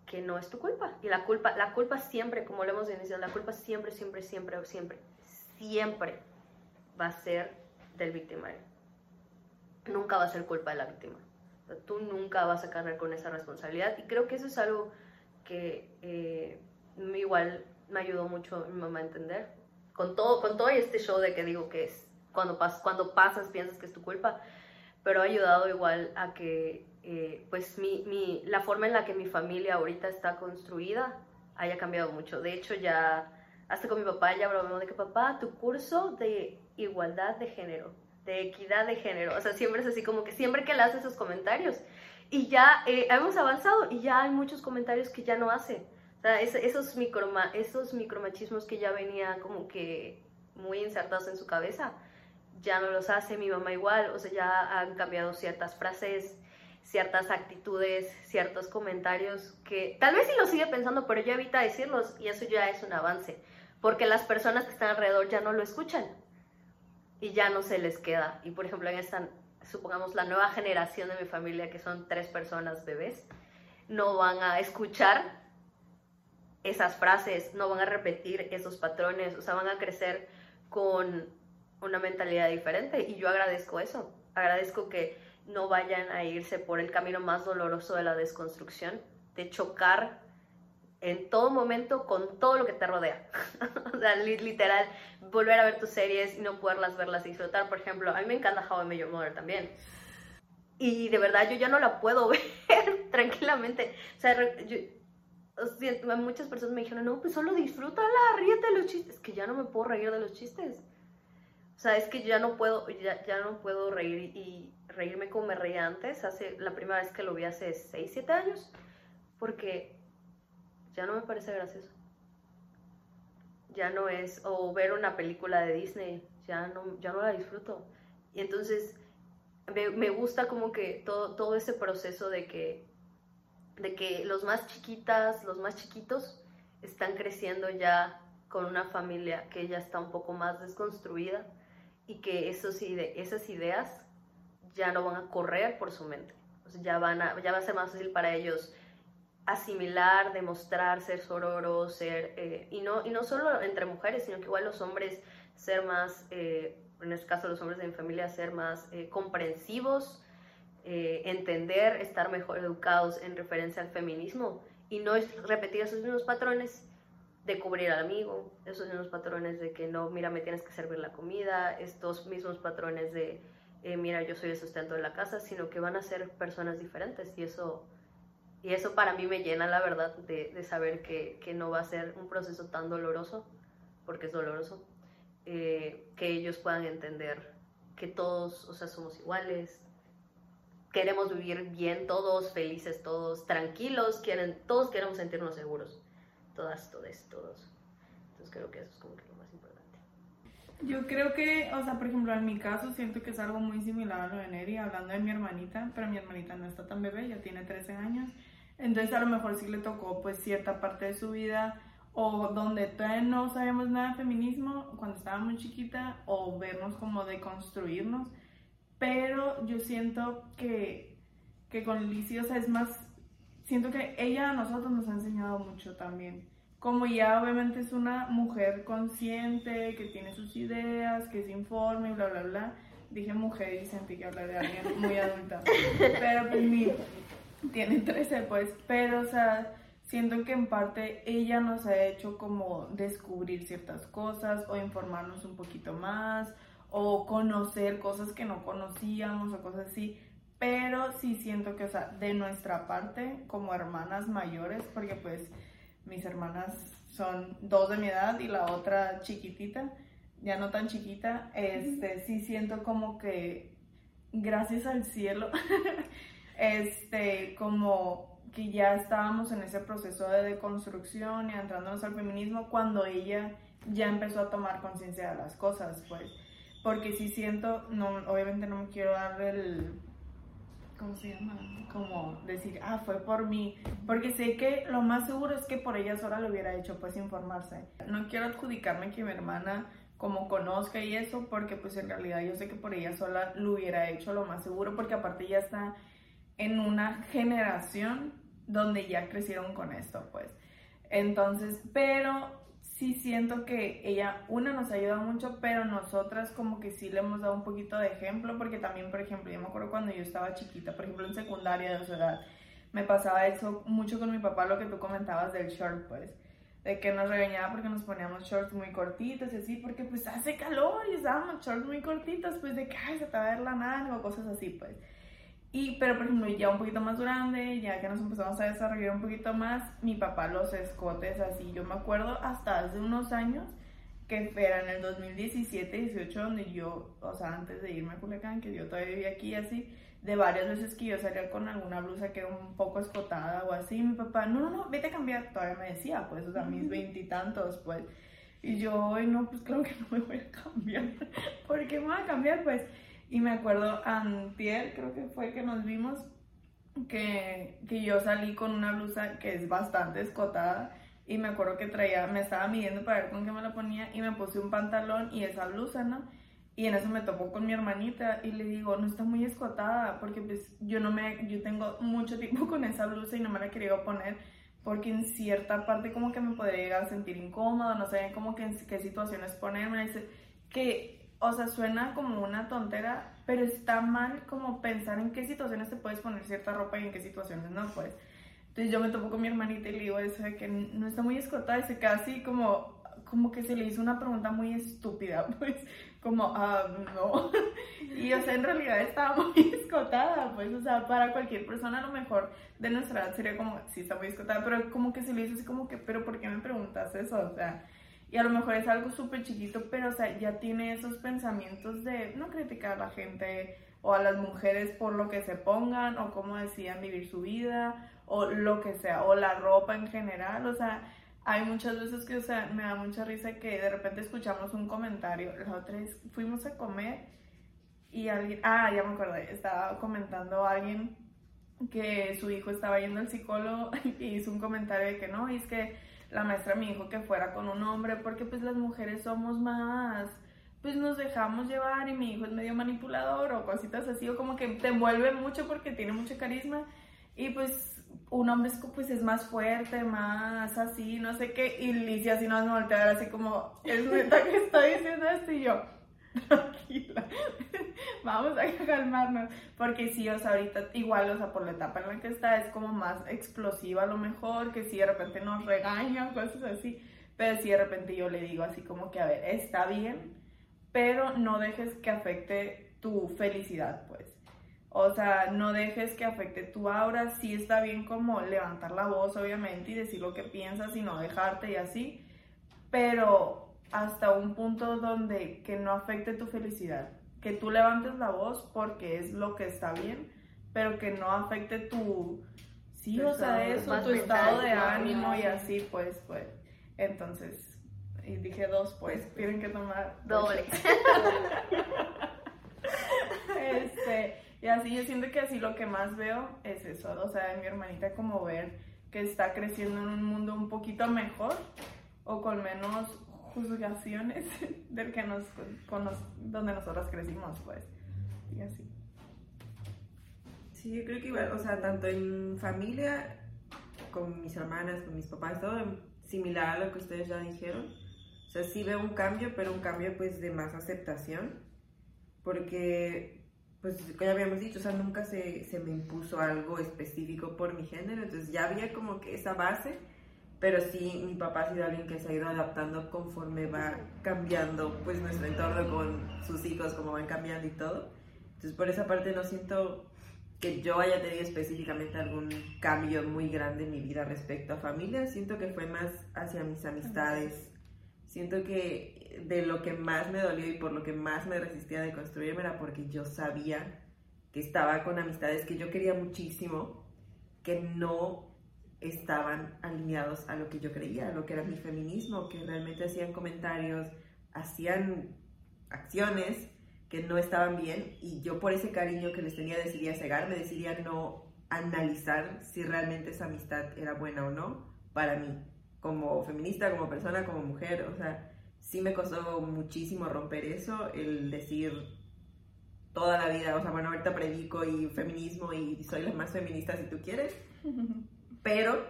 que no es tu culpa. Y la culpa, la culpa siempre, como lo hemos iniciado, la culpa siempre, siempre, siempre, siempre, siempre va a ser del victimario. Nunca va a ser culpa de la víctima tú nunca vas a cargar con esa responsabilidad y creo que eso es algo que eh, igual me ayudó mucho mi mamá a entender. Con todo, con todo este show de que digo que es cuando, pas, cuando pasas piensas que es tu culpa, pero ha ayudado igual a que eh, pues mi, mi, la forma en la que mi familia ahorita está construida haya cambiado mucho. De hecho ya hasta con mi papá ya bromeó de que papá, tu curso de igualdad de género de equidad de género. O sea, siempre es así como que siempre que le hace esos comentarios. Y ya eh, hemos avanzado y ya hay muchos comentarios que ya no hace. O sea, es, esos, microma, esos micromachismos que ya venían como que muy insertados en su cabeza, ya no los hace mi mamá igual. O sea, ya han cambiado ciertas frases, ciertas actitudes, ciertos comentarios que tal vez sí lo sigue pensando, pero ya evita decirlos y eso ya es un avance. Porque las personas que están alrededor ya no lo escuchan y ya no se les queda. Y por ejemplo, en esta, supongamos, la nueva generación de mi familia, que son tres personas bebés, no van a escuchar esas frases, no van a repetir esos patrones, o sea, van a crecer con una mentalidad diferente y yo agradezco eso. Agradezco que no vayan a irse por el camino más doloroso de la desconstrucción, de chocar en todo momento con todo lo que te rodea. o sea, literal, volver a ver tus series y no poderlas verlas y disfrutar. Por ejemplo, a mí me encanta How I Met Mother también. Y de verdad yo ya no la puedo ver tranquilamente. O sea, muchas personas me dijeron, no, pues solo disfrútala, ríete de los chistes. Es que ya no me puedo reír de los chistes. O sea, es que ya no puedo, ya, ya no puedo reír y reírme como me reía antes. Hace, la primera vez que lo vi hace 6, 7 años. Porque ya no me parece gracioso. Ya no es, o ver una película de Disney, ya no, ya no la disfruto. Y entonces me, me gusta como que todo, todo ese proceso de que, de que los más chiquitas, los más chiquitos, están creciendo ya con una familia que ya está un poco más desconstruida y que esos esas ideas ya no van a correr por su mente. ya, van a, ya va a ser más fácil para ellos asimilar, demostrar, ser sororos, ser, eh, y, no, y no solo entre mujeres, sino que igual los hombres ser más, eh, en este caso los hombres de mi familia, ser más eh, comprensivos, entender, estar mejor educados en referencia al feminismo y no repetir esos mismos patrones de cubrir al amigo, esos mismos patrones de que no, mira, me tienes que servir la comida, estos mismos patrones de, mira, yo soy el sustento de la casa, sino que van a ser personas diferentes. Y eso y eso para mí me llena, la verdad, de, saber que, no va a ser un proceso tan doloroso, porque es doloroso, eh, que ellos puedan entender que todos, o sea, somos iguales, queremos vivir bien todos, felices todos, tranquilos, quieren, todos queremos sentirnos seguros, todas, todos, todos. Entonces creo que eso es como que lo más importante. Yo creo que, o sea, por ejemplo, en mi caso siento que es algo muy similar a lo de Neri, hablando de mi hermanita, pero mi hermanita no está tan bebé, ya tiene 13 años. Entonces a lo mejor sí le tocó pues cierta parte de su vida o donde todavía no sabíamos nada de feminismo cuando estaba muy chiquita o vernos como de construirnos. Pero yo siento que, que con Lizzie, o sea, es más, siento que ella a nosotros nos ha enseñado mucho también. Como ya obviamente es una mujer consciente, que tiene sus ideas, que se informa y bla, bla, bla. Dije mujer y sentí que hablar de alguien muy adulta. Pero pues mi, tiene 13 pues, pero o sea, siento que en parte ella nos ha hecho como descubrir ciertas cosas o informarnos un poquito más o conocer cosas que no conocíamos o cosas así, pero sí siento que, o sea, de nuestra parte como hermanas mayores, porque pues mis hermanas son dos de mi edad y la otra chiquitita, ya no tan chiquita, este, sí siento como que gracias al cielo este, como que ya estábamos en ese proceso de deconstrucción y entrándonos al feminismo cuando ella ya empezó a tomar conciencia de las cosas, pues, porque sí siento, no, obviamente no me quiero dar el, ¿cómo se llama? Como decir, ah, fue por mí, porque sé que lo más seguro es que por ella sola lo hubiera hecho, pues, informarse. No quiero adjudicarme que mi hermana como conozca y eso, porque pues en realidad yo sé que por ella sola lo hubiera hecho lo más seguro, porque aparte ya está en una generación donde ya crecieron con esto, pues. Entonces, pero sí siento que ella, una, nos ayuda mucho, pero nosotras como que sí le hemos dado un poquito de ejemplo, porque también, por ejemplo, yo me acuerdo cuando yo estaba chiquita, por ejemplo, en secundaria de su edad, me pasaba eso mucho con mi papá, lo que tú comentabas del short, pues, de que nos regañaba porque nos poníamos shorts muy cortitos y así, porque pues hace calor y usábamos shorts muy cortitos, pues de que, ay, se te va a ver la nada o cosas así, pues. Y, pero por ejemplo, ya un poquito más grande, ya que nos empezamos a desarrollar un poquito más, mi papá los escotes así. Yo me acuerdo hasta hace unos años, que era en el 2017, 18, donde yo, o sea, antes de irme a Culiacán, que yo todavía vivía aquí así, de varias veces que yo salía con alguna blusa que era un poco escotada o así, mi papá, no, no, no, vete a cambiar, todavía me decía, pues, o sea, mis veintitantos, pues. Y yo, ay, no, pues claro que no me voy a cambiar. ¿Por qué me voy a cambiar? Pues y me acuerdo, antier, creo que fue que nos vimos, que, que yo salí con una blusa que es bastante escotada y me acuerdo que traía, me estaba midiendo para ver con qué me la ponía y me puse un pantalón y esa blusa, ¿no? Y en eso me topó con mi hermanita y le digo, no está muy escotada porque pues yo no me, yo tengo mucho tiempo con esa blusa y no me la quería poner porque en cierta parte como que me podría llegar a sentir incómoda, no sé cómo que en qué situaciones ponerme, dice que o sea, suena como una tontera, pero está mal como pensar en qué situaciones te puedes poner cierta ropa y en qué situaciones no, pues. Entonces yo me topo con mi hermanita y le digo eso de que no está muy escotada y se queda así como, como que se le hizo una pregunta muy estúpida, pues, como, ah, no. Y o sea, en realidad estaba muy escotada, pues, o sea, para cualquier persona a lo mejor de nuestra edad sería como, sí, está muy escotada, pero como que se le hizo así como que, pero ¿por qué me preguntas eso? O sea, y a lo mejor es algo súper chiquito, pero o sea, ya tiene esos pensamientos de no criticar a la gente o a las mujeres por lo que se pongan o cómo decían vivir su vida o lo que sea, o la ropa en general, o sea, hay muchas veces que, o sea, me da mucha risa que de repente escuchamos un comentario, la otra vez fuimos a comer y alguien, ah, ya me acordé, estaba comentando a alguien que su hijo estaba yendo al psicólogo y hizo un comentario de que no, y es que la maestra me dijo que fuera con un hombre porque pues las mujeres somos más, pues nos dejamos llevar y mi hijo es medio manipulador o cositas así o como que te envuelve mucho porque tiene mucho carisma. Y pues un hombre es, pues es más fuerte, más así, no sé qué y Licia así nos voltea así como, es neta que estoy diciendo esto y yo tranquila, vamos a calmarnos, porque si, o sea, ahorita igual, o sea, por la etapa en la que está, es como más explosiva a lo mejor, que si de repente nos regaña, cosas así, pero si de repente yo le digo así como que, a ver, está bien, pero no dejes que afecte tu felicidad, pues. O sea, no dejes que afecte tu aura, sí está bien como levantar la voz, obviamente, y decir lo que piensas y no dejarte y así, pero hasta un punto donde que no afecte tu felicidad, que tú levantes la voz porque es lo que está bien, pero que no afecte tu, sí, o sea, eso, tu estado de ánimo y así, pues, pues, entonces, y dije dos, pues, tienen que tomar doble. este, y así yo siento que así lo que más veo es eso, o sea, mi hermanita como ver que está creciendo en un mundo un poquito mejor o con menos juzgaciones del que nos, con donde nosotros crecimos, pues, y así. Sí, yo creo que igual, o sea, tanto en familia, con mis hermanas, con mis papás, todo similar a lo que ustedes ya dijeron. O sea, sí veo un cambio, pero un cambio pues de más aceptación, porque pues ya habíamos dicho, o sea, nunca se, se me impuso algo específico por mi género, entonces ya había como que esa base pero sí mi papá ha sido alguien que se ha ido adaptando conforme va cambiando pues nuestro entorno con sus hijos, como van cambiando y todo. Entonces por esa parte no siento que yo haya tenido específicamente algún cambio muy grande en mi vida respecto a familia, siento que fue más hacia mis amistades. Siento que de lo que más me dolió y por lo que más me resistía de construirme era porque yo sabía que estaba con amistades que yo quería muchísimo, que no estaban alineados a lo que yo creía, a lo que era mi feminismo, que realmente hacían comentarios, hacían acciones que no estaban bien y yo por ese cariño que les tenía decidía cegarme, decidía no analizar si realmente esa amistad era buena o no para mí, como feminista, como persona, como mujer, o sea, sí me costó muchísimo romper eso, el decir toda la vida, o sea, bueno, ahorita predico y feminismo y soy la más feminista si tú quieres, pero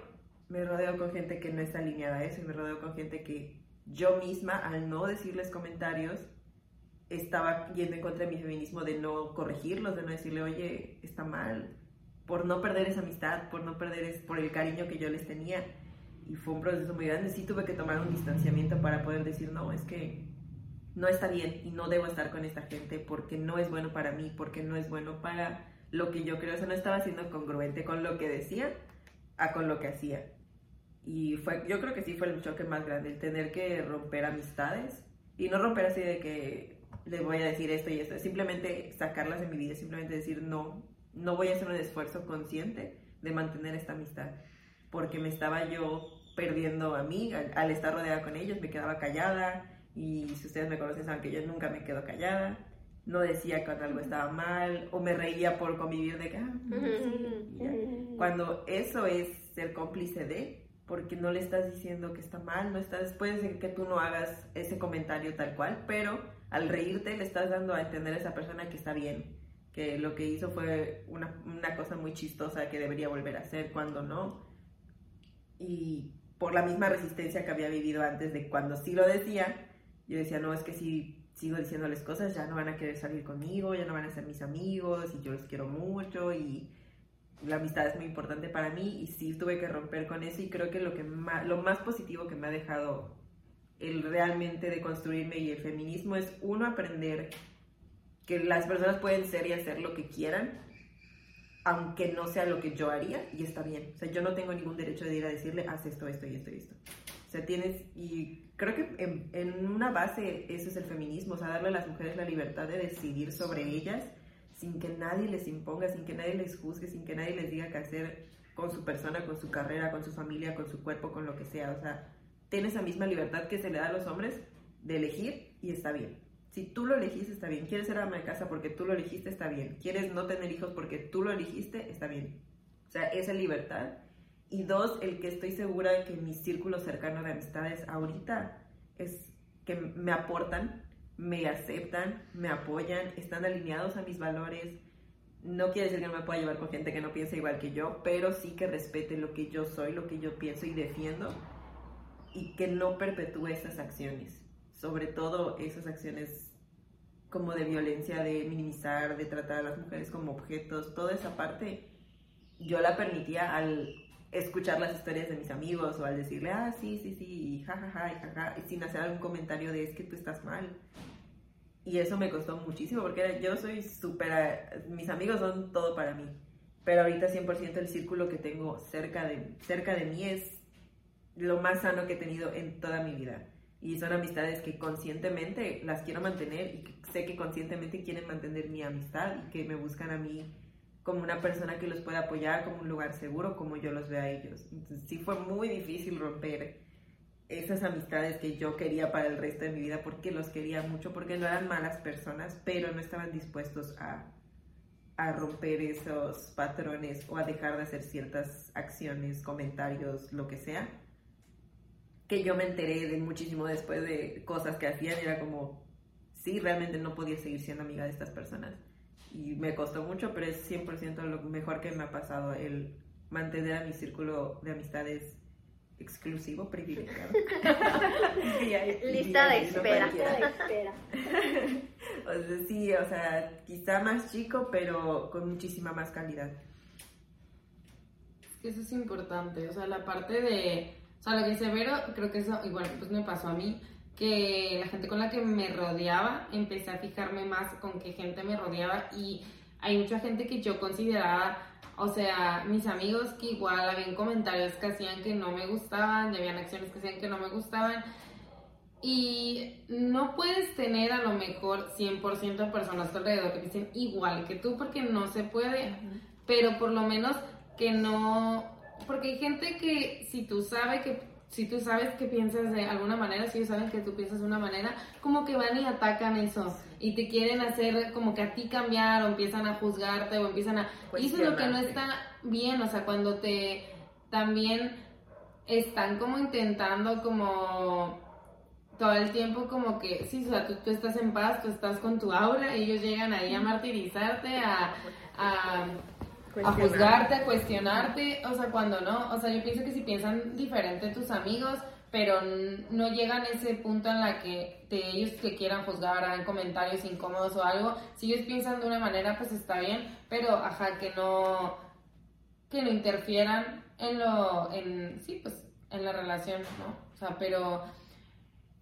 me rodeo con gente que no está alineada a eso y me rodeo con gente que yo misma, al no decirles comentarios, estaba yendo en contra de mi feminismo de no corregirlos, de no decirle, oye, está mal, por no perder esa amistad, por no perder, por el cariño que yo les tenía. Y fue un proceso muy grande. Sí tuve que tomar un distanciamiento para poder decir, no, es que no está bien y no debo estar con esta gente porque no es bueno para mí, porque no es bueno para lo que yo creo. O sea, no estaba siendo congruente con lo que decía a con lo que hacía. Y fue, yo creo que sí fue el choque más grande, el tener que romper amistades y no romper así de que le voy a decir esto y esto, simplemente sacarlas de mi vida, simplemente decir no, no voy a hacer un esfuerzo consciente de mantener esta amistad, porque me estaba yo perdiendo a mí, al, estar rodeada con ellos, me quedaba callada y si ustedes me conocen saben que yo nunca me quedo callada, no decía cuando algo estaba mal o me reía por convivir de que, ah, cuando eso es ser cómplice de, porque no le estás diciendo que está mal, no estás, puede ser que tú no hagas ese comentario tal cual, pero al reírte le estás dando a entender a esa persona que está bien, que lo que hizo fue una, una cosa muy chistosa que debería volver a hacer cuando no. Y por la misma resistencia que había vivido antes de cuando sí lo decía, yo decía, no, es que si sigo diciéndoles cosas, ya no van a querer salir conmigo, ya no van a ser mis amigos y yo los quiero mucho y la amistad es muy importante para mí y sí tuve que romper con eso y creo que lo, que más, lo más positivo que me ha dejado el realmente de construirme y el feminismo es uno aprender que las personas pueden ser y hacer lo que quieran aunque no sea lo que yo haría y está bien. O sea, yo no tengo ningún derecho de ir a decirle, haz esto, esto y esto y esto. O sea, tienes, y creo que en, en, una base eso es el feminismo, o sea, darle a las mujeres la libertad de decidir sobre ellas sin que nadie les imponga, sin que nadie les juzgue, sin que nadie les diga qué hacer con su persona, con su carrera, con su familia, con su cuerpo, con lo que sea. O sea, tienes esa misma libertad que se le da a los hombres de elegir y está bien. Si tú lo elegiste, está bien. Quieres ser ama de casa porque tú lo elegiste, está bien. Quieres no tener hijos porque tú lo elegiste, está bien. O sea, esa libertad. Y dos, el que estoy segura de que mi círculo cercano de amistades ahorita es que me aportan, me aceptan, me apoyan, están alineados a mis valores. No quiere decir que no me pueda llevar con gente que no piensa igual que yo, pero sí que respete lo que yo soy, lo que yo pienso y defiendo y que no perpetúe esas acciones sobre todo esas acciones como de violencia, de minimizar, de tratar a las mujeres como objetos, toda esa parte, yo la permitía al escuchar las historias de mis amigos o al decirle, ah, sí, sí, sí, y jajaja, y jaja, y sin hacer algún comentario de es que tú estás mal. Y eso me costó muchísimo porque yo soy súper, mis amigos son todo para mí, pero ahorita 100% el círculo que tengo cerca de, cerca de mí es lo más sano que he tenido en toda mi vida y son amistades que conscientemente las quiero mantener y sé que conscientemente quieren mantener mi amistad y que me buscan a mí como una persona que los pueda apoyar, como un lugar seguro, como yo los veo a ellos. Sí fue muy difícil romper esas amistades que yo quería para el resto de mi vida porque los quería mucho, porque no eran malas personas, pero no estaban dispuestos a, a romper esos patrones o a dejar de hacer ciertas acciones, comentarios, lo que sea que yo me enteré de muchísimo después de cosas que hacían, era como, sí, realmente no podía seguir siendo amiga de estas personas. Y me costó mucho, pero es 100% lo mejor que me ha pasado, el mantener a mi círculo de amistades exclusivo, privilegiado. Lista de espera. o sea, sí, o sea, quizá más chico, pero con muchísima más calidad. Eso es importante, o sea, la parte de o sea, lo que severo, creo que eso igual pues me pasó a mí, que la gente con la que me rodeaba, empecé a fijarme más con qué gente me rodeaba y hay mucha gente que yo consideraba, o sea, mis amigos que igual habían comentarios que hacían que no me gustaban, y habían acciones que hacían que no me gustaban. Y no puedes tener a lo mejor 100% de personas a tu alrededor que dicen igual que tú porque no se puede, pero por lo menos que no porque hay gente que si tú sabes que si tú sabes que piensas de alguna manera, si ellos saben que tú piensas de una manera, como que van y atacan eso y te quieren hacer como que a ti cambiar o empiezan a juzgarte o empiezan a... Y eso es lo que no está bien, o sea, cuando te también están como intentando como todo el tiempo como que, sí, o sea, tú, tú estás en paz, tú estás con tu aura y ellos llegan ahí a martirizarte, a, a a juzgarte, a cuestionarte, o sea, cuando no, o sea, yo pienso que si piensan diferente tus amigos, pero no llegan a ese punto en la que te, ellos que quieran juzgar, hagan comentarios incómodos o algo, si ellos piensan de una manera, pues está bien, pero ajá, que no, que no interfieran en lo, en, sí, pues, en la relación, ¿no? O sea, pero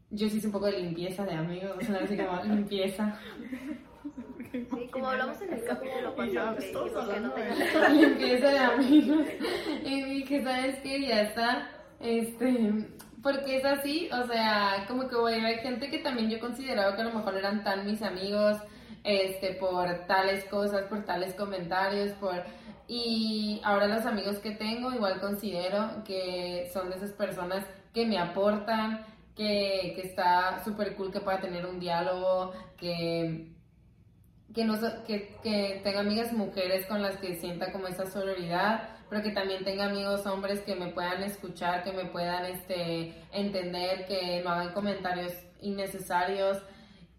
yo sí hice un poco de limpieza de amigos, o sea, así como limpieza. Sí, como hablamos en el capítulo pasado, que dijimos que no Limpieza de amigos. Y dije, ¿sabes qué? Ya está. Este, porque es así, o sea, como que voy a ver gente que también yo consideraba que a lo mejor eran tan mis amigos, este, por tales cosas, por tales comentarios, por... Y ahora los amigos que tengo igual considero que son de esas personas que me aportan, que, que está súper cool que pueda tener un diálogo, que que, no, que, que tenga amigas mujeres con las que sienta como esa sororidad, pero que también tenga amigos hombres que me puedan escuchar, que me puedan este, entender, que no hagan comentarios innecesarios.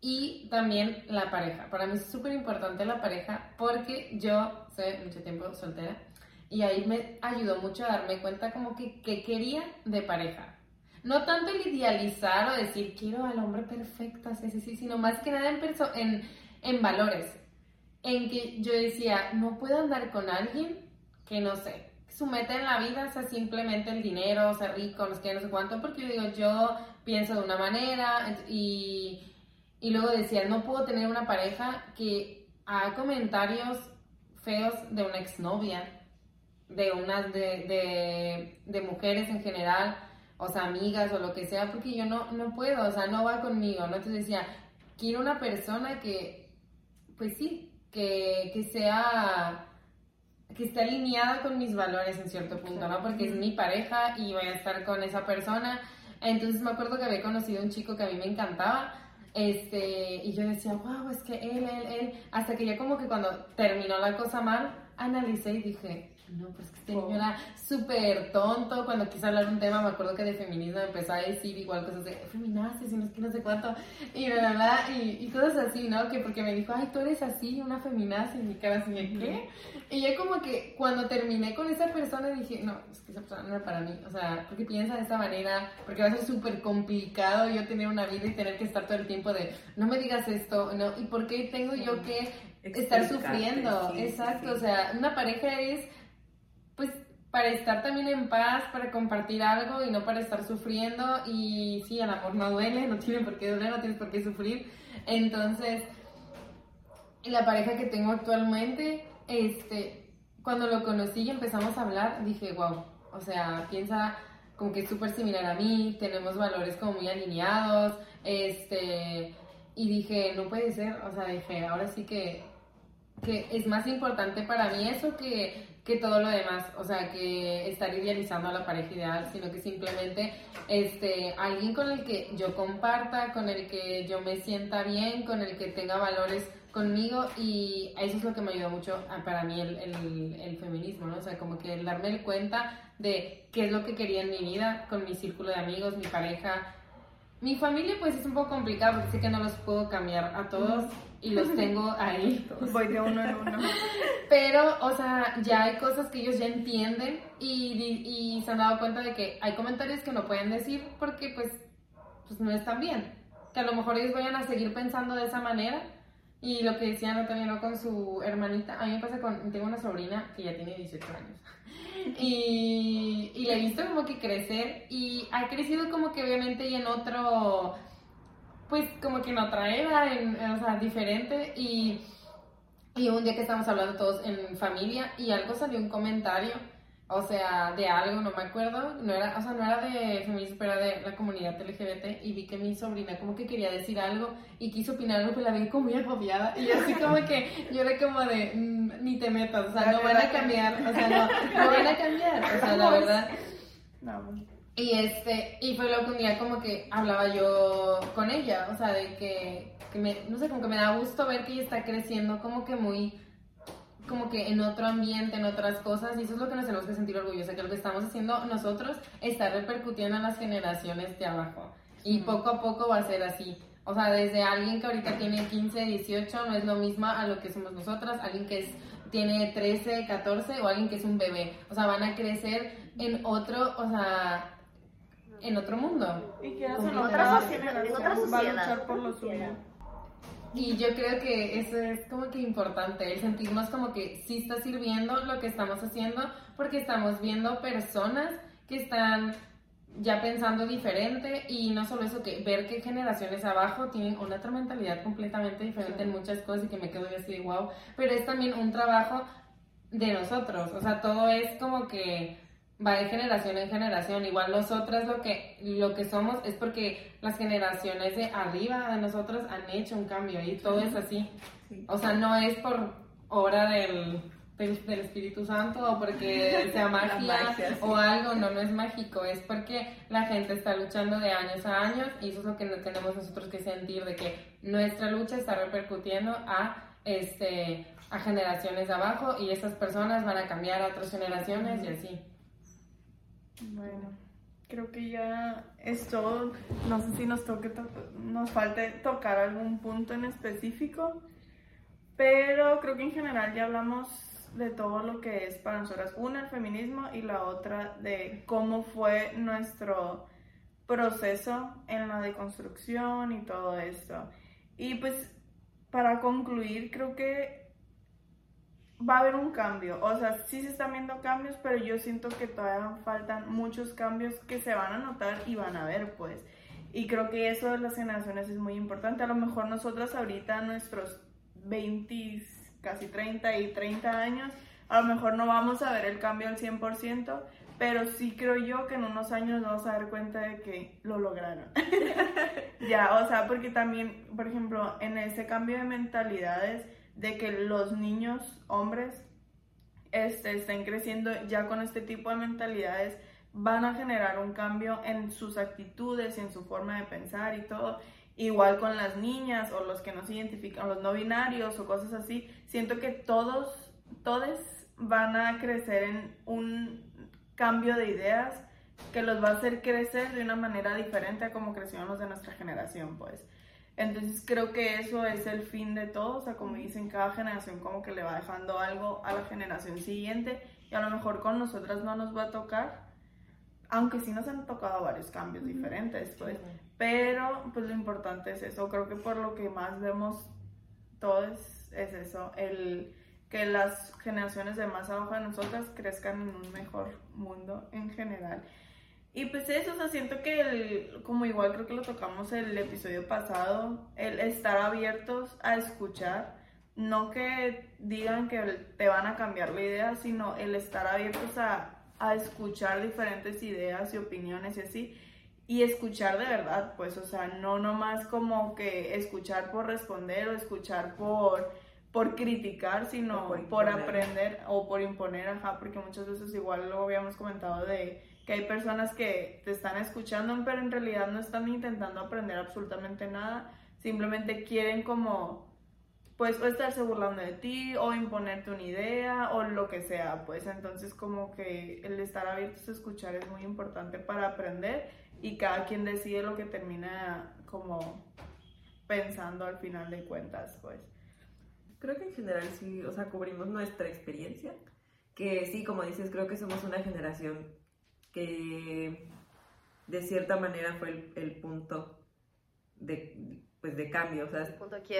Y también la pareja. Para mí es súper importante la pareja porque yo sé mucho tiempo soltera y ahí me ayudó mucho a darme cuenta como que, que quería de pareja. no tanto el idealizar o decir quiero al hombre perfecto, así, así, sino más que nada en, en, en valores. En que yo decía, no puedo andar con alguien que no sé, su meta en la vida sea simplemente el dinero, ser rico, no sé qué, no sé cuánto, porque yo digo, yo pienso de una manera y, y luego decía, no puedo tener una pareja que haga comentarios feos de una exnovia, de unas, de, de, de mujeres en general, o sea, amigas o lo que sea, porque yo no, no puedo, o sea, no va conmigo, ¿no? Entonces decía, quiero una persona que, pues sí, que, que sea, que esté alineada con mis valores en cierto punto, ¿no? Porque es mi pareja y voy a estar con esa persona. Entonces me acuerdo que había conocido un chico que a mí me encantaba, este, y yo decía, wow, es que él, él, él, hasta que ya como que cuando terminó la cosa mal, analicé y dije, no, pues que este niño era súper tonto, cuando quise hablar un tema, me acuerdo que de feminismo empezó a decir igual cosas de feminazis y no sé qué, no sé cuánto, y bla, bla, bla, y, y cosas así, ¿no? Que porque me dijo, ay, tú eres así, una feminazi, y mi cara así, ¿de qué? Y yo como que cuando terminé con esa persona dije, no, es que esa persona no era para mí, o sea, porque piensa de esta manera, porque va a ser súper complicado yo tener una vida y tener que estar todo el tiempo de, no me digas esto, no, y por qué tengo yo que estar sufriendo, sí, exacto, sí. o sea, una pareja es, pues, para estar también en paz, para compartir algo y no para estar sufriendo, y sí, el amor no duele, no tiene por qué doler, no tienes por qué sufrir, entonces, la pareja que tengo actualmente, este, cuando lo conocí y empezamos a hablar, dije, wow, o sea, piensa como que es súper similar a mí, tenemos valores como muy alineados, este, y dije, no puede ser, o sea, dije, ahora sí que, que es más importante para mí eso que, que todo lo demás, o sea, que estar idealizando a la pareja ideal, sino que simplemente este, alguien con el que yo comparta, con el que yo me sienta bien, con el que tenga valores conmigo y eso es lo que me ayudó mucho para mí el, feminismo, ¿no? O sea, como que el darme cuenta de qué es lo que quería en mi vida, con mi círculo de amigos, mi pareja. Mi familia pues es un poco complicado porque sé que no los puedo cambiar a todos y los tengo ahí. Voy de uno en uno. Pero, o sea, ya hay cosas que ellos ya entienden y, y- y se han dado cuenta de que hay comentarios que no pueden decir porque pues, pues no están bien. Que a lo mejor ellos vayan a seguir pensando de esa manera. Y lo que decía Natalia, ¿no? Con su hermanita. A mí me pasa con... Tengo una sobrina que ya tiene 18 años. Y, y la he visto como que crecer y ha crecido como que obviamente y en otro... Pues como que en otra era, en, o sea, diferente. Y... Y un día que estábamos hablando todos en familia y algo salió un comentario, o sea, de algo, no me acuerdo, no era, o sea, no era de feminismo, pero era de la comunidad LGBT y vi que mi sobrina como que quería decir algo y quiso opinar algo, pero la vi como muy agobiada. Y así como que, yo era como de, mm, ni te metas, o sea, no van a cambiar, o sea, no, no van a cambiar, o sea, la verdad. No, Y este, y fue lo que un día como que hablaba yo con ella, o sea, de que, que me, no sé, como que me da gusto ver que ella está creciendo como que muy, como que en otro ambiente, en otras cosas, y eso es lo que nos tenemos que sentir orgullosos, que lo que estamos haciendo nosotros está repercutiendo en las generaciones de abajo, y poco a poco va a ser así. O sea, desde alguien que ahorita tiene 15, 18, no es lo mismo a lo que somos nosotras, alguien que es tiene 13, 14 o alguien que es un bebé. O sea, van a crecer en otro, o sea, en otro mundo. Y que En no, otra sociedad- en va a luchar por lo suyo. Y yo creo que eso es como que importante, el sentirnos como que sí está sirviendo lo que estamos haciendo, porque estamos viendo personas que están ya pensando diferente y no solo eso, que ver que generaciones abajo tienen una otra mentalidad completamente diferente en muchas cosas y que me quedo yo así de wow, pero es también un trabajo de nosotros, o sea, todo es como que va de generación en generación, igual nosotras lo que, lo que somos es porque las generaciones de arriba de nosotros han hecho un cambio y todo es así, Sí. o sea, no es por obra del, del, del Espíritu Santo o porque sea magia magia, sí. o algo, no, no es mágico, es porque la gente está luchando de años a años y eso es lo que tenemos nosotros que sentir, de que nuestra lucha está repercutiendo a, este, a generaciones de abajo y esas personas van a cambiar a otras generaciones y así. Bueno, creo que ya es todo. No sé si nos toque to- nos falte tocar algún punto en específico, pero creo que en general ya hablamos de todo lo que es para nosotras una el feminismo y la otra de cómo fue nuestro proceso en la deconstrucción y todo esto. Y pues para concluir, creo que va a haber un cambio. O sea, sí se están viendo cambios, pero yo siento que todavía faltan muchos cambios que se van a notar y van a ver, pues. Y creo que eso de las generaciones es muy importante. A lo mejor nosotras ahorita, nuestros 20, casi 30 y 30 años, a lo mejor no vamos a ver el cambio al 100%, pero sí creo yo que en unos años nos vamos a dar cuenta de que lo lograron. ya, o sea, porque también, por ejemplo, en ese cambio de mentalidades, de que los niños, hombres, este, estén creciendo ya con este tipo de mentalidades, van a generar un cambio en sus actitudes y en su forma de pensar y todo. Igual con las niñas o los que no se identifican, los no binarios o cosas así. Siento que todos, todos van a crecer en un cambio de ideas que los va a hacer crecer de una manera diferente a como crecieron los de nuestra generación, pues. Entonces creo que eso es el fin de todo, o sea, como dicen, cada generación como que le va dejando algo a la generación siguiente y a lo mejor con nosotras no nos va a tocar, aunque sí nos han tocado varios cambios diferentes, pues, pero pues lo importante es eso, creo que por lo que más vemos todos es eso, el que las generaciones de más abajo de nosotras crezcan en un mejor mundo en general. Y pues eso, o sea, siento que el, como igual creo que lo tocamos el episodio pasado, el estar abiertos a escuchar, no que digan que te van a cambiar la idea, sino el estar abiertos a, a escuchar diferentes ideas y opiniones y así, y escuchar de verdad, pues, o sea, no nomás como que escuchar por responder o escuchar por, por criticar, sino por, por aprender o por imponer, ajá, porque muchas veces igual lo habíamos comentado de que hay personas que te están escuchando, pero en realidad no están intentando aprender absolutamente nada, simplemente quieren como, pues, o estarse burlando de ti, o imponerte una idea, o lo que sea, pues, entonces como que el estar abiertos a escuchar es muy importante para aprender, y cada quien decide lo que termina como pensando al final de cuentas, pues. Creo que en general sí, o sea, cubrimos nuestra experiencia, que sí, como dices, creo que somos una generación que de cierta manera fue el, punto de, pues de cambio, o sea,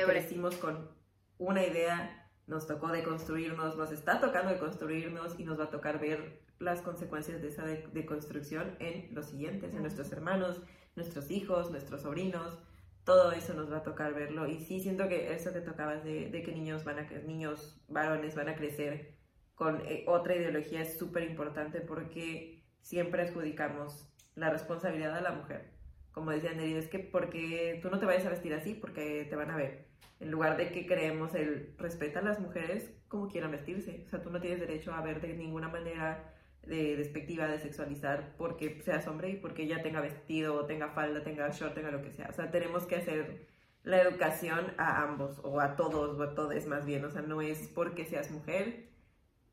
crecimos con una idea, nos tocó deconstruirnos, nos está tocando deconstruirnos y nos va a tocar ver las consecuencias de esa deconstrucción en los siguientes, en nuestros hermanos, nuestros hijos, nuestros sobrinos, todo eso nos va a tocar verlo. Y sí siento que eso que tocabas de, de que niños van a niños varones van a crecer con eh, otra ideología es súper importante porque siempre adjudicamos la responsabilidad a la mujer. Como decía Neri, es que porque tú no te vayas a vestir así, porque te van a ver. En lugar de que creemos el respeta a las mujeres como quieran vestirse. O sea, tú no tienes derecho a ver de ninguna manera de despectiva, de sexualizar, porque seas hombre y porque ella tenga vestido, tenga falda, tenga short, tenga lo que sea. O sea, tenemos que hacer la educación a ambos, o a todos, o a todos más bien. O sea, no es porque seas mujer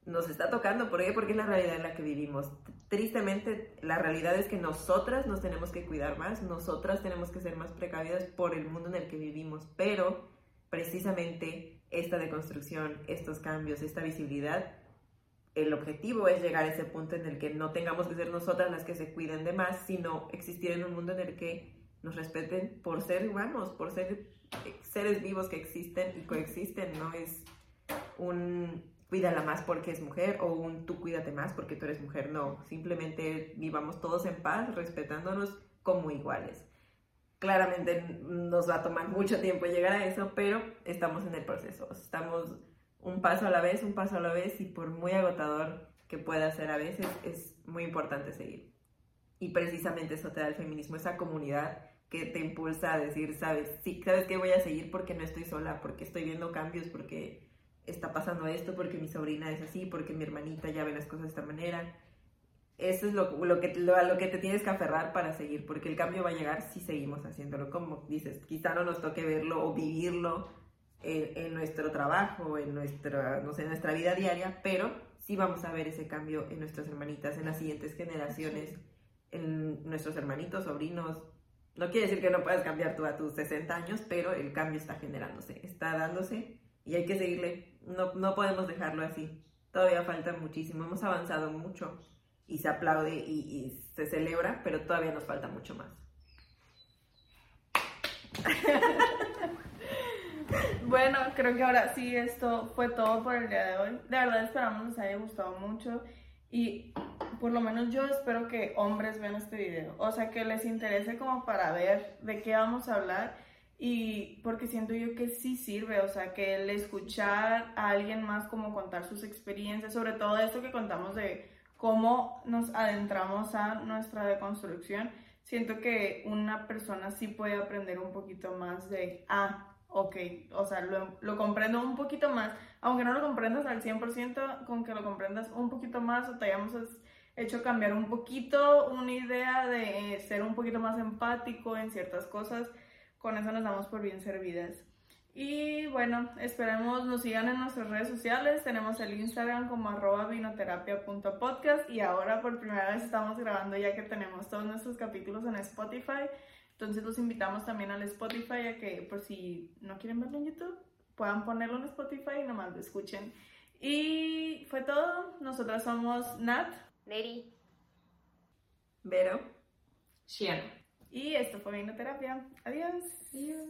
nos está tocando. ¿Por qué? Porque es la realidad en la que vivimos. Tristemente, la realidad es que nosotras nos tenemos que cuidar más, nosotras tenemos que ser más precavidas por el mundo en el que vivimos, pero precisamente esta deconstrucción, estos cambios, esta visibilidad, el objetivo es llegar a ese punto en el que no tengamos que ser nosotras las que se cuiden de más, sino existir en un mundo en el que nos respeten por ser humanos, por ser seres vivos que existen y coexisten, no es un cuídala más porque es mujer o un tú cuídate más porque tú eres mujer. No, simplemente vivamos todos en paz, respetándonos como iguales. Claramente nos va a tomar mucho tiempo llegar a eso, pero estamos en el proceso. Estamos un paso a la vez, un paso a la vez y por muy agotador que pueda ser a veces, es muy importante seguir. Y precisamente eso te da el feminismo, esa comunidad que te impulsa a decir, sabes, sí, sabes que voy a seguir porque no estoy sola, porque estoy viendo cambios, porque está pasando esto porque mi sobrina es así, porque mi hermanita ya ve las cosas de esta manera. Eso es lo, lo que, lo, a lo que te tienes que aferrar para seguir, porque el cambio va a llegar si seguimos haciéndolo. Como dices, quizá no nos toque verlo o vivirlo en, en nuestro trabajo, en nuestra, no sé, en nuestra vida diaria, pero sí vamos a ver ese cambio en nuestras hermanitas, en las siguientes generaciones, en nuestros hermanitos, sobrinos. No quiere decir que no puedas cambiar tú a tus 60 años, pero el cambio está generándose, está dándose y hay que seguirle. No, no podemos dejarlo así. Todavía falta muchísimo. Hemos avanzado mucho y se aplaude y, se celebra, pero todavía nos falta mucho más. Bueno, creo que ahora sí, esto fue todo por el día de hoy. De verdad esperamos les haya gustado mucho y por lo menos yo espero que hombres vean este video. O sea, que les interese como para ver de qué vamos a hablar y porque siento yo que sí sirve, o sea, que el escuchar a alguien más como contar sus experiencias, sobre todo esto que contamos de cómo nos adentramos a nuestra deconstrucción, siento que una persona sí puede aprender un poquito más de, ah, ok, o sea, lo, lo, comprendo un poquito más, aunque no lo comprendas al 100%, con que lo comprendas un poquito más o te hayamos hecho cambiar un poquito una idea de eh, ser un poquito más empático en ciertas cosas, con eso nos damos por bien servidas. Y bueno, esperemos nos sigan en nuestras redes sociales. Tenemos el Instagram como arroba vinoterapia.podcast y ahora por primera vez estamos grabando ya que tenemos todos nuestros capítulos en Spotify. Entonces los invitamos también al Spotify a que por si no quieren verlo en YouTube, puedan ponerlo en Spotify y nomás lo escuchen. Y fue todo. Nosotras somos Nat. Neri. Vero. Shiana. Y esto fue Vinoterapia. Adiós. Adiós.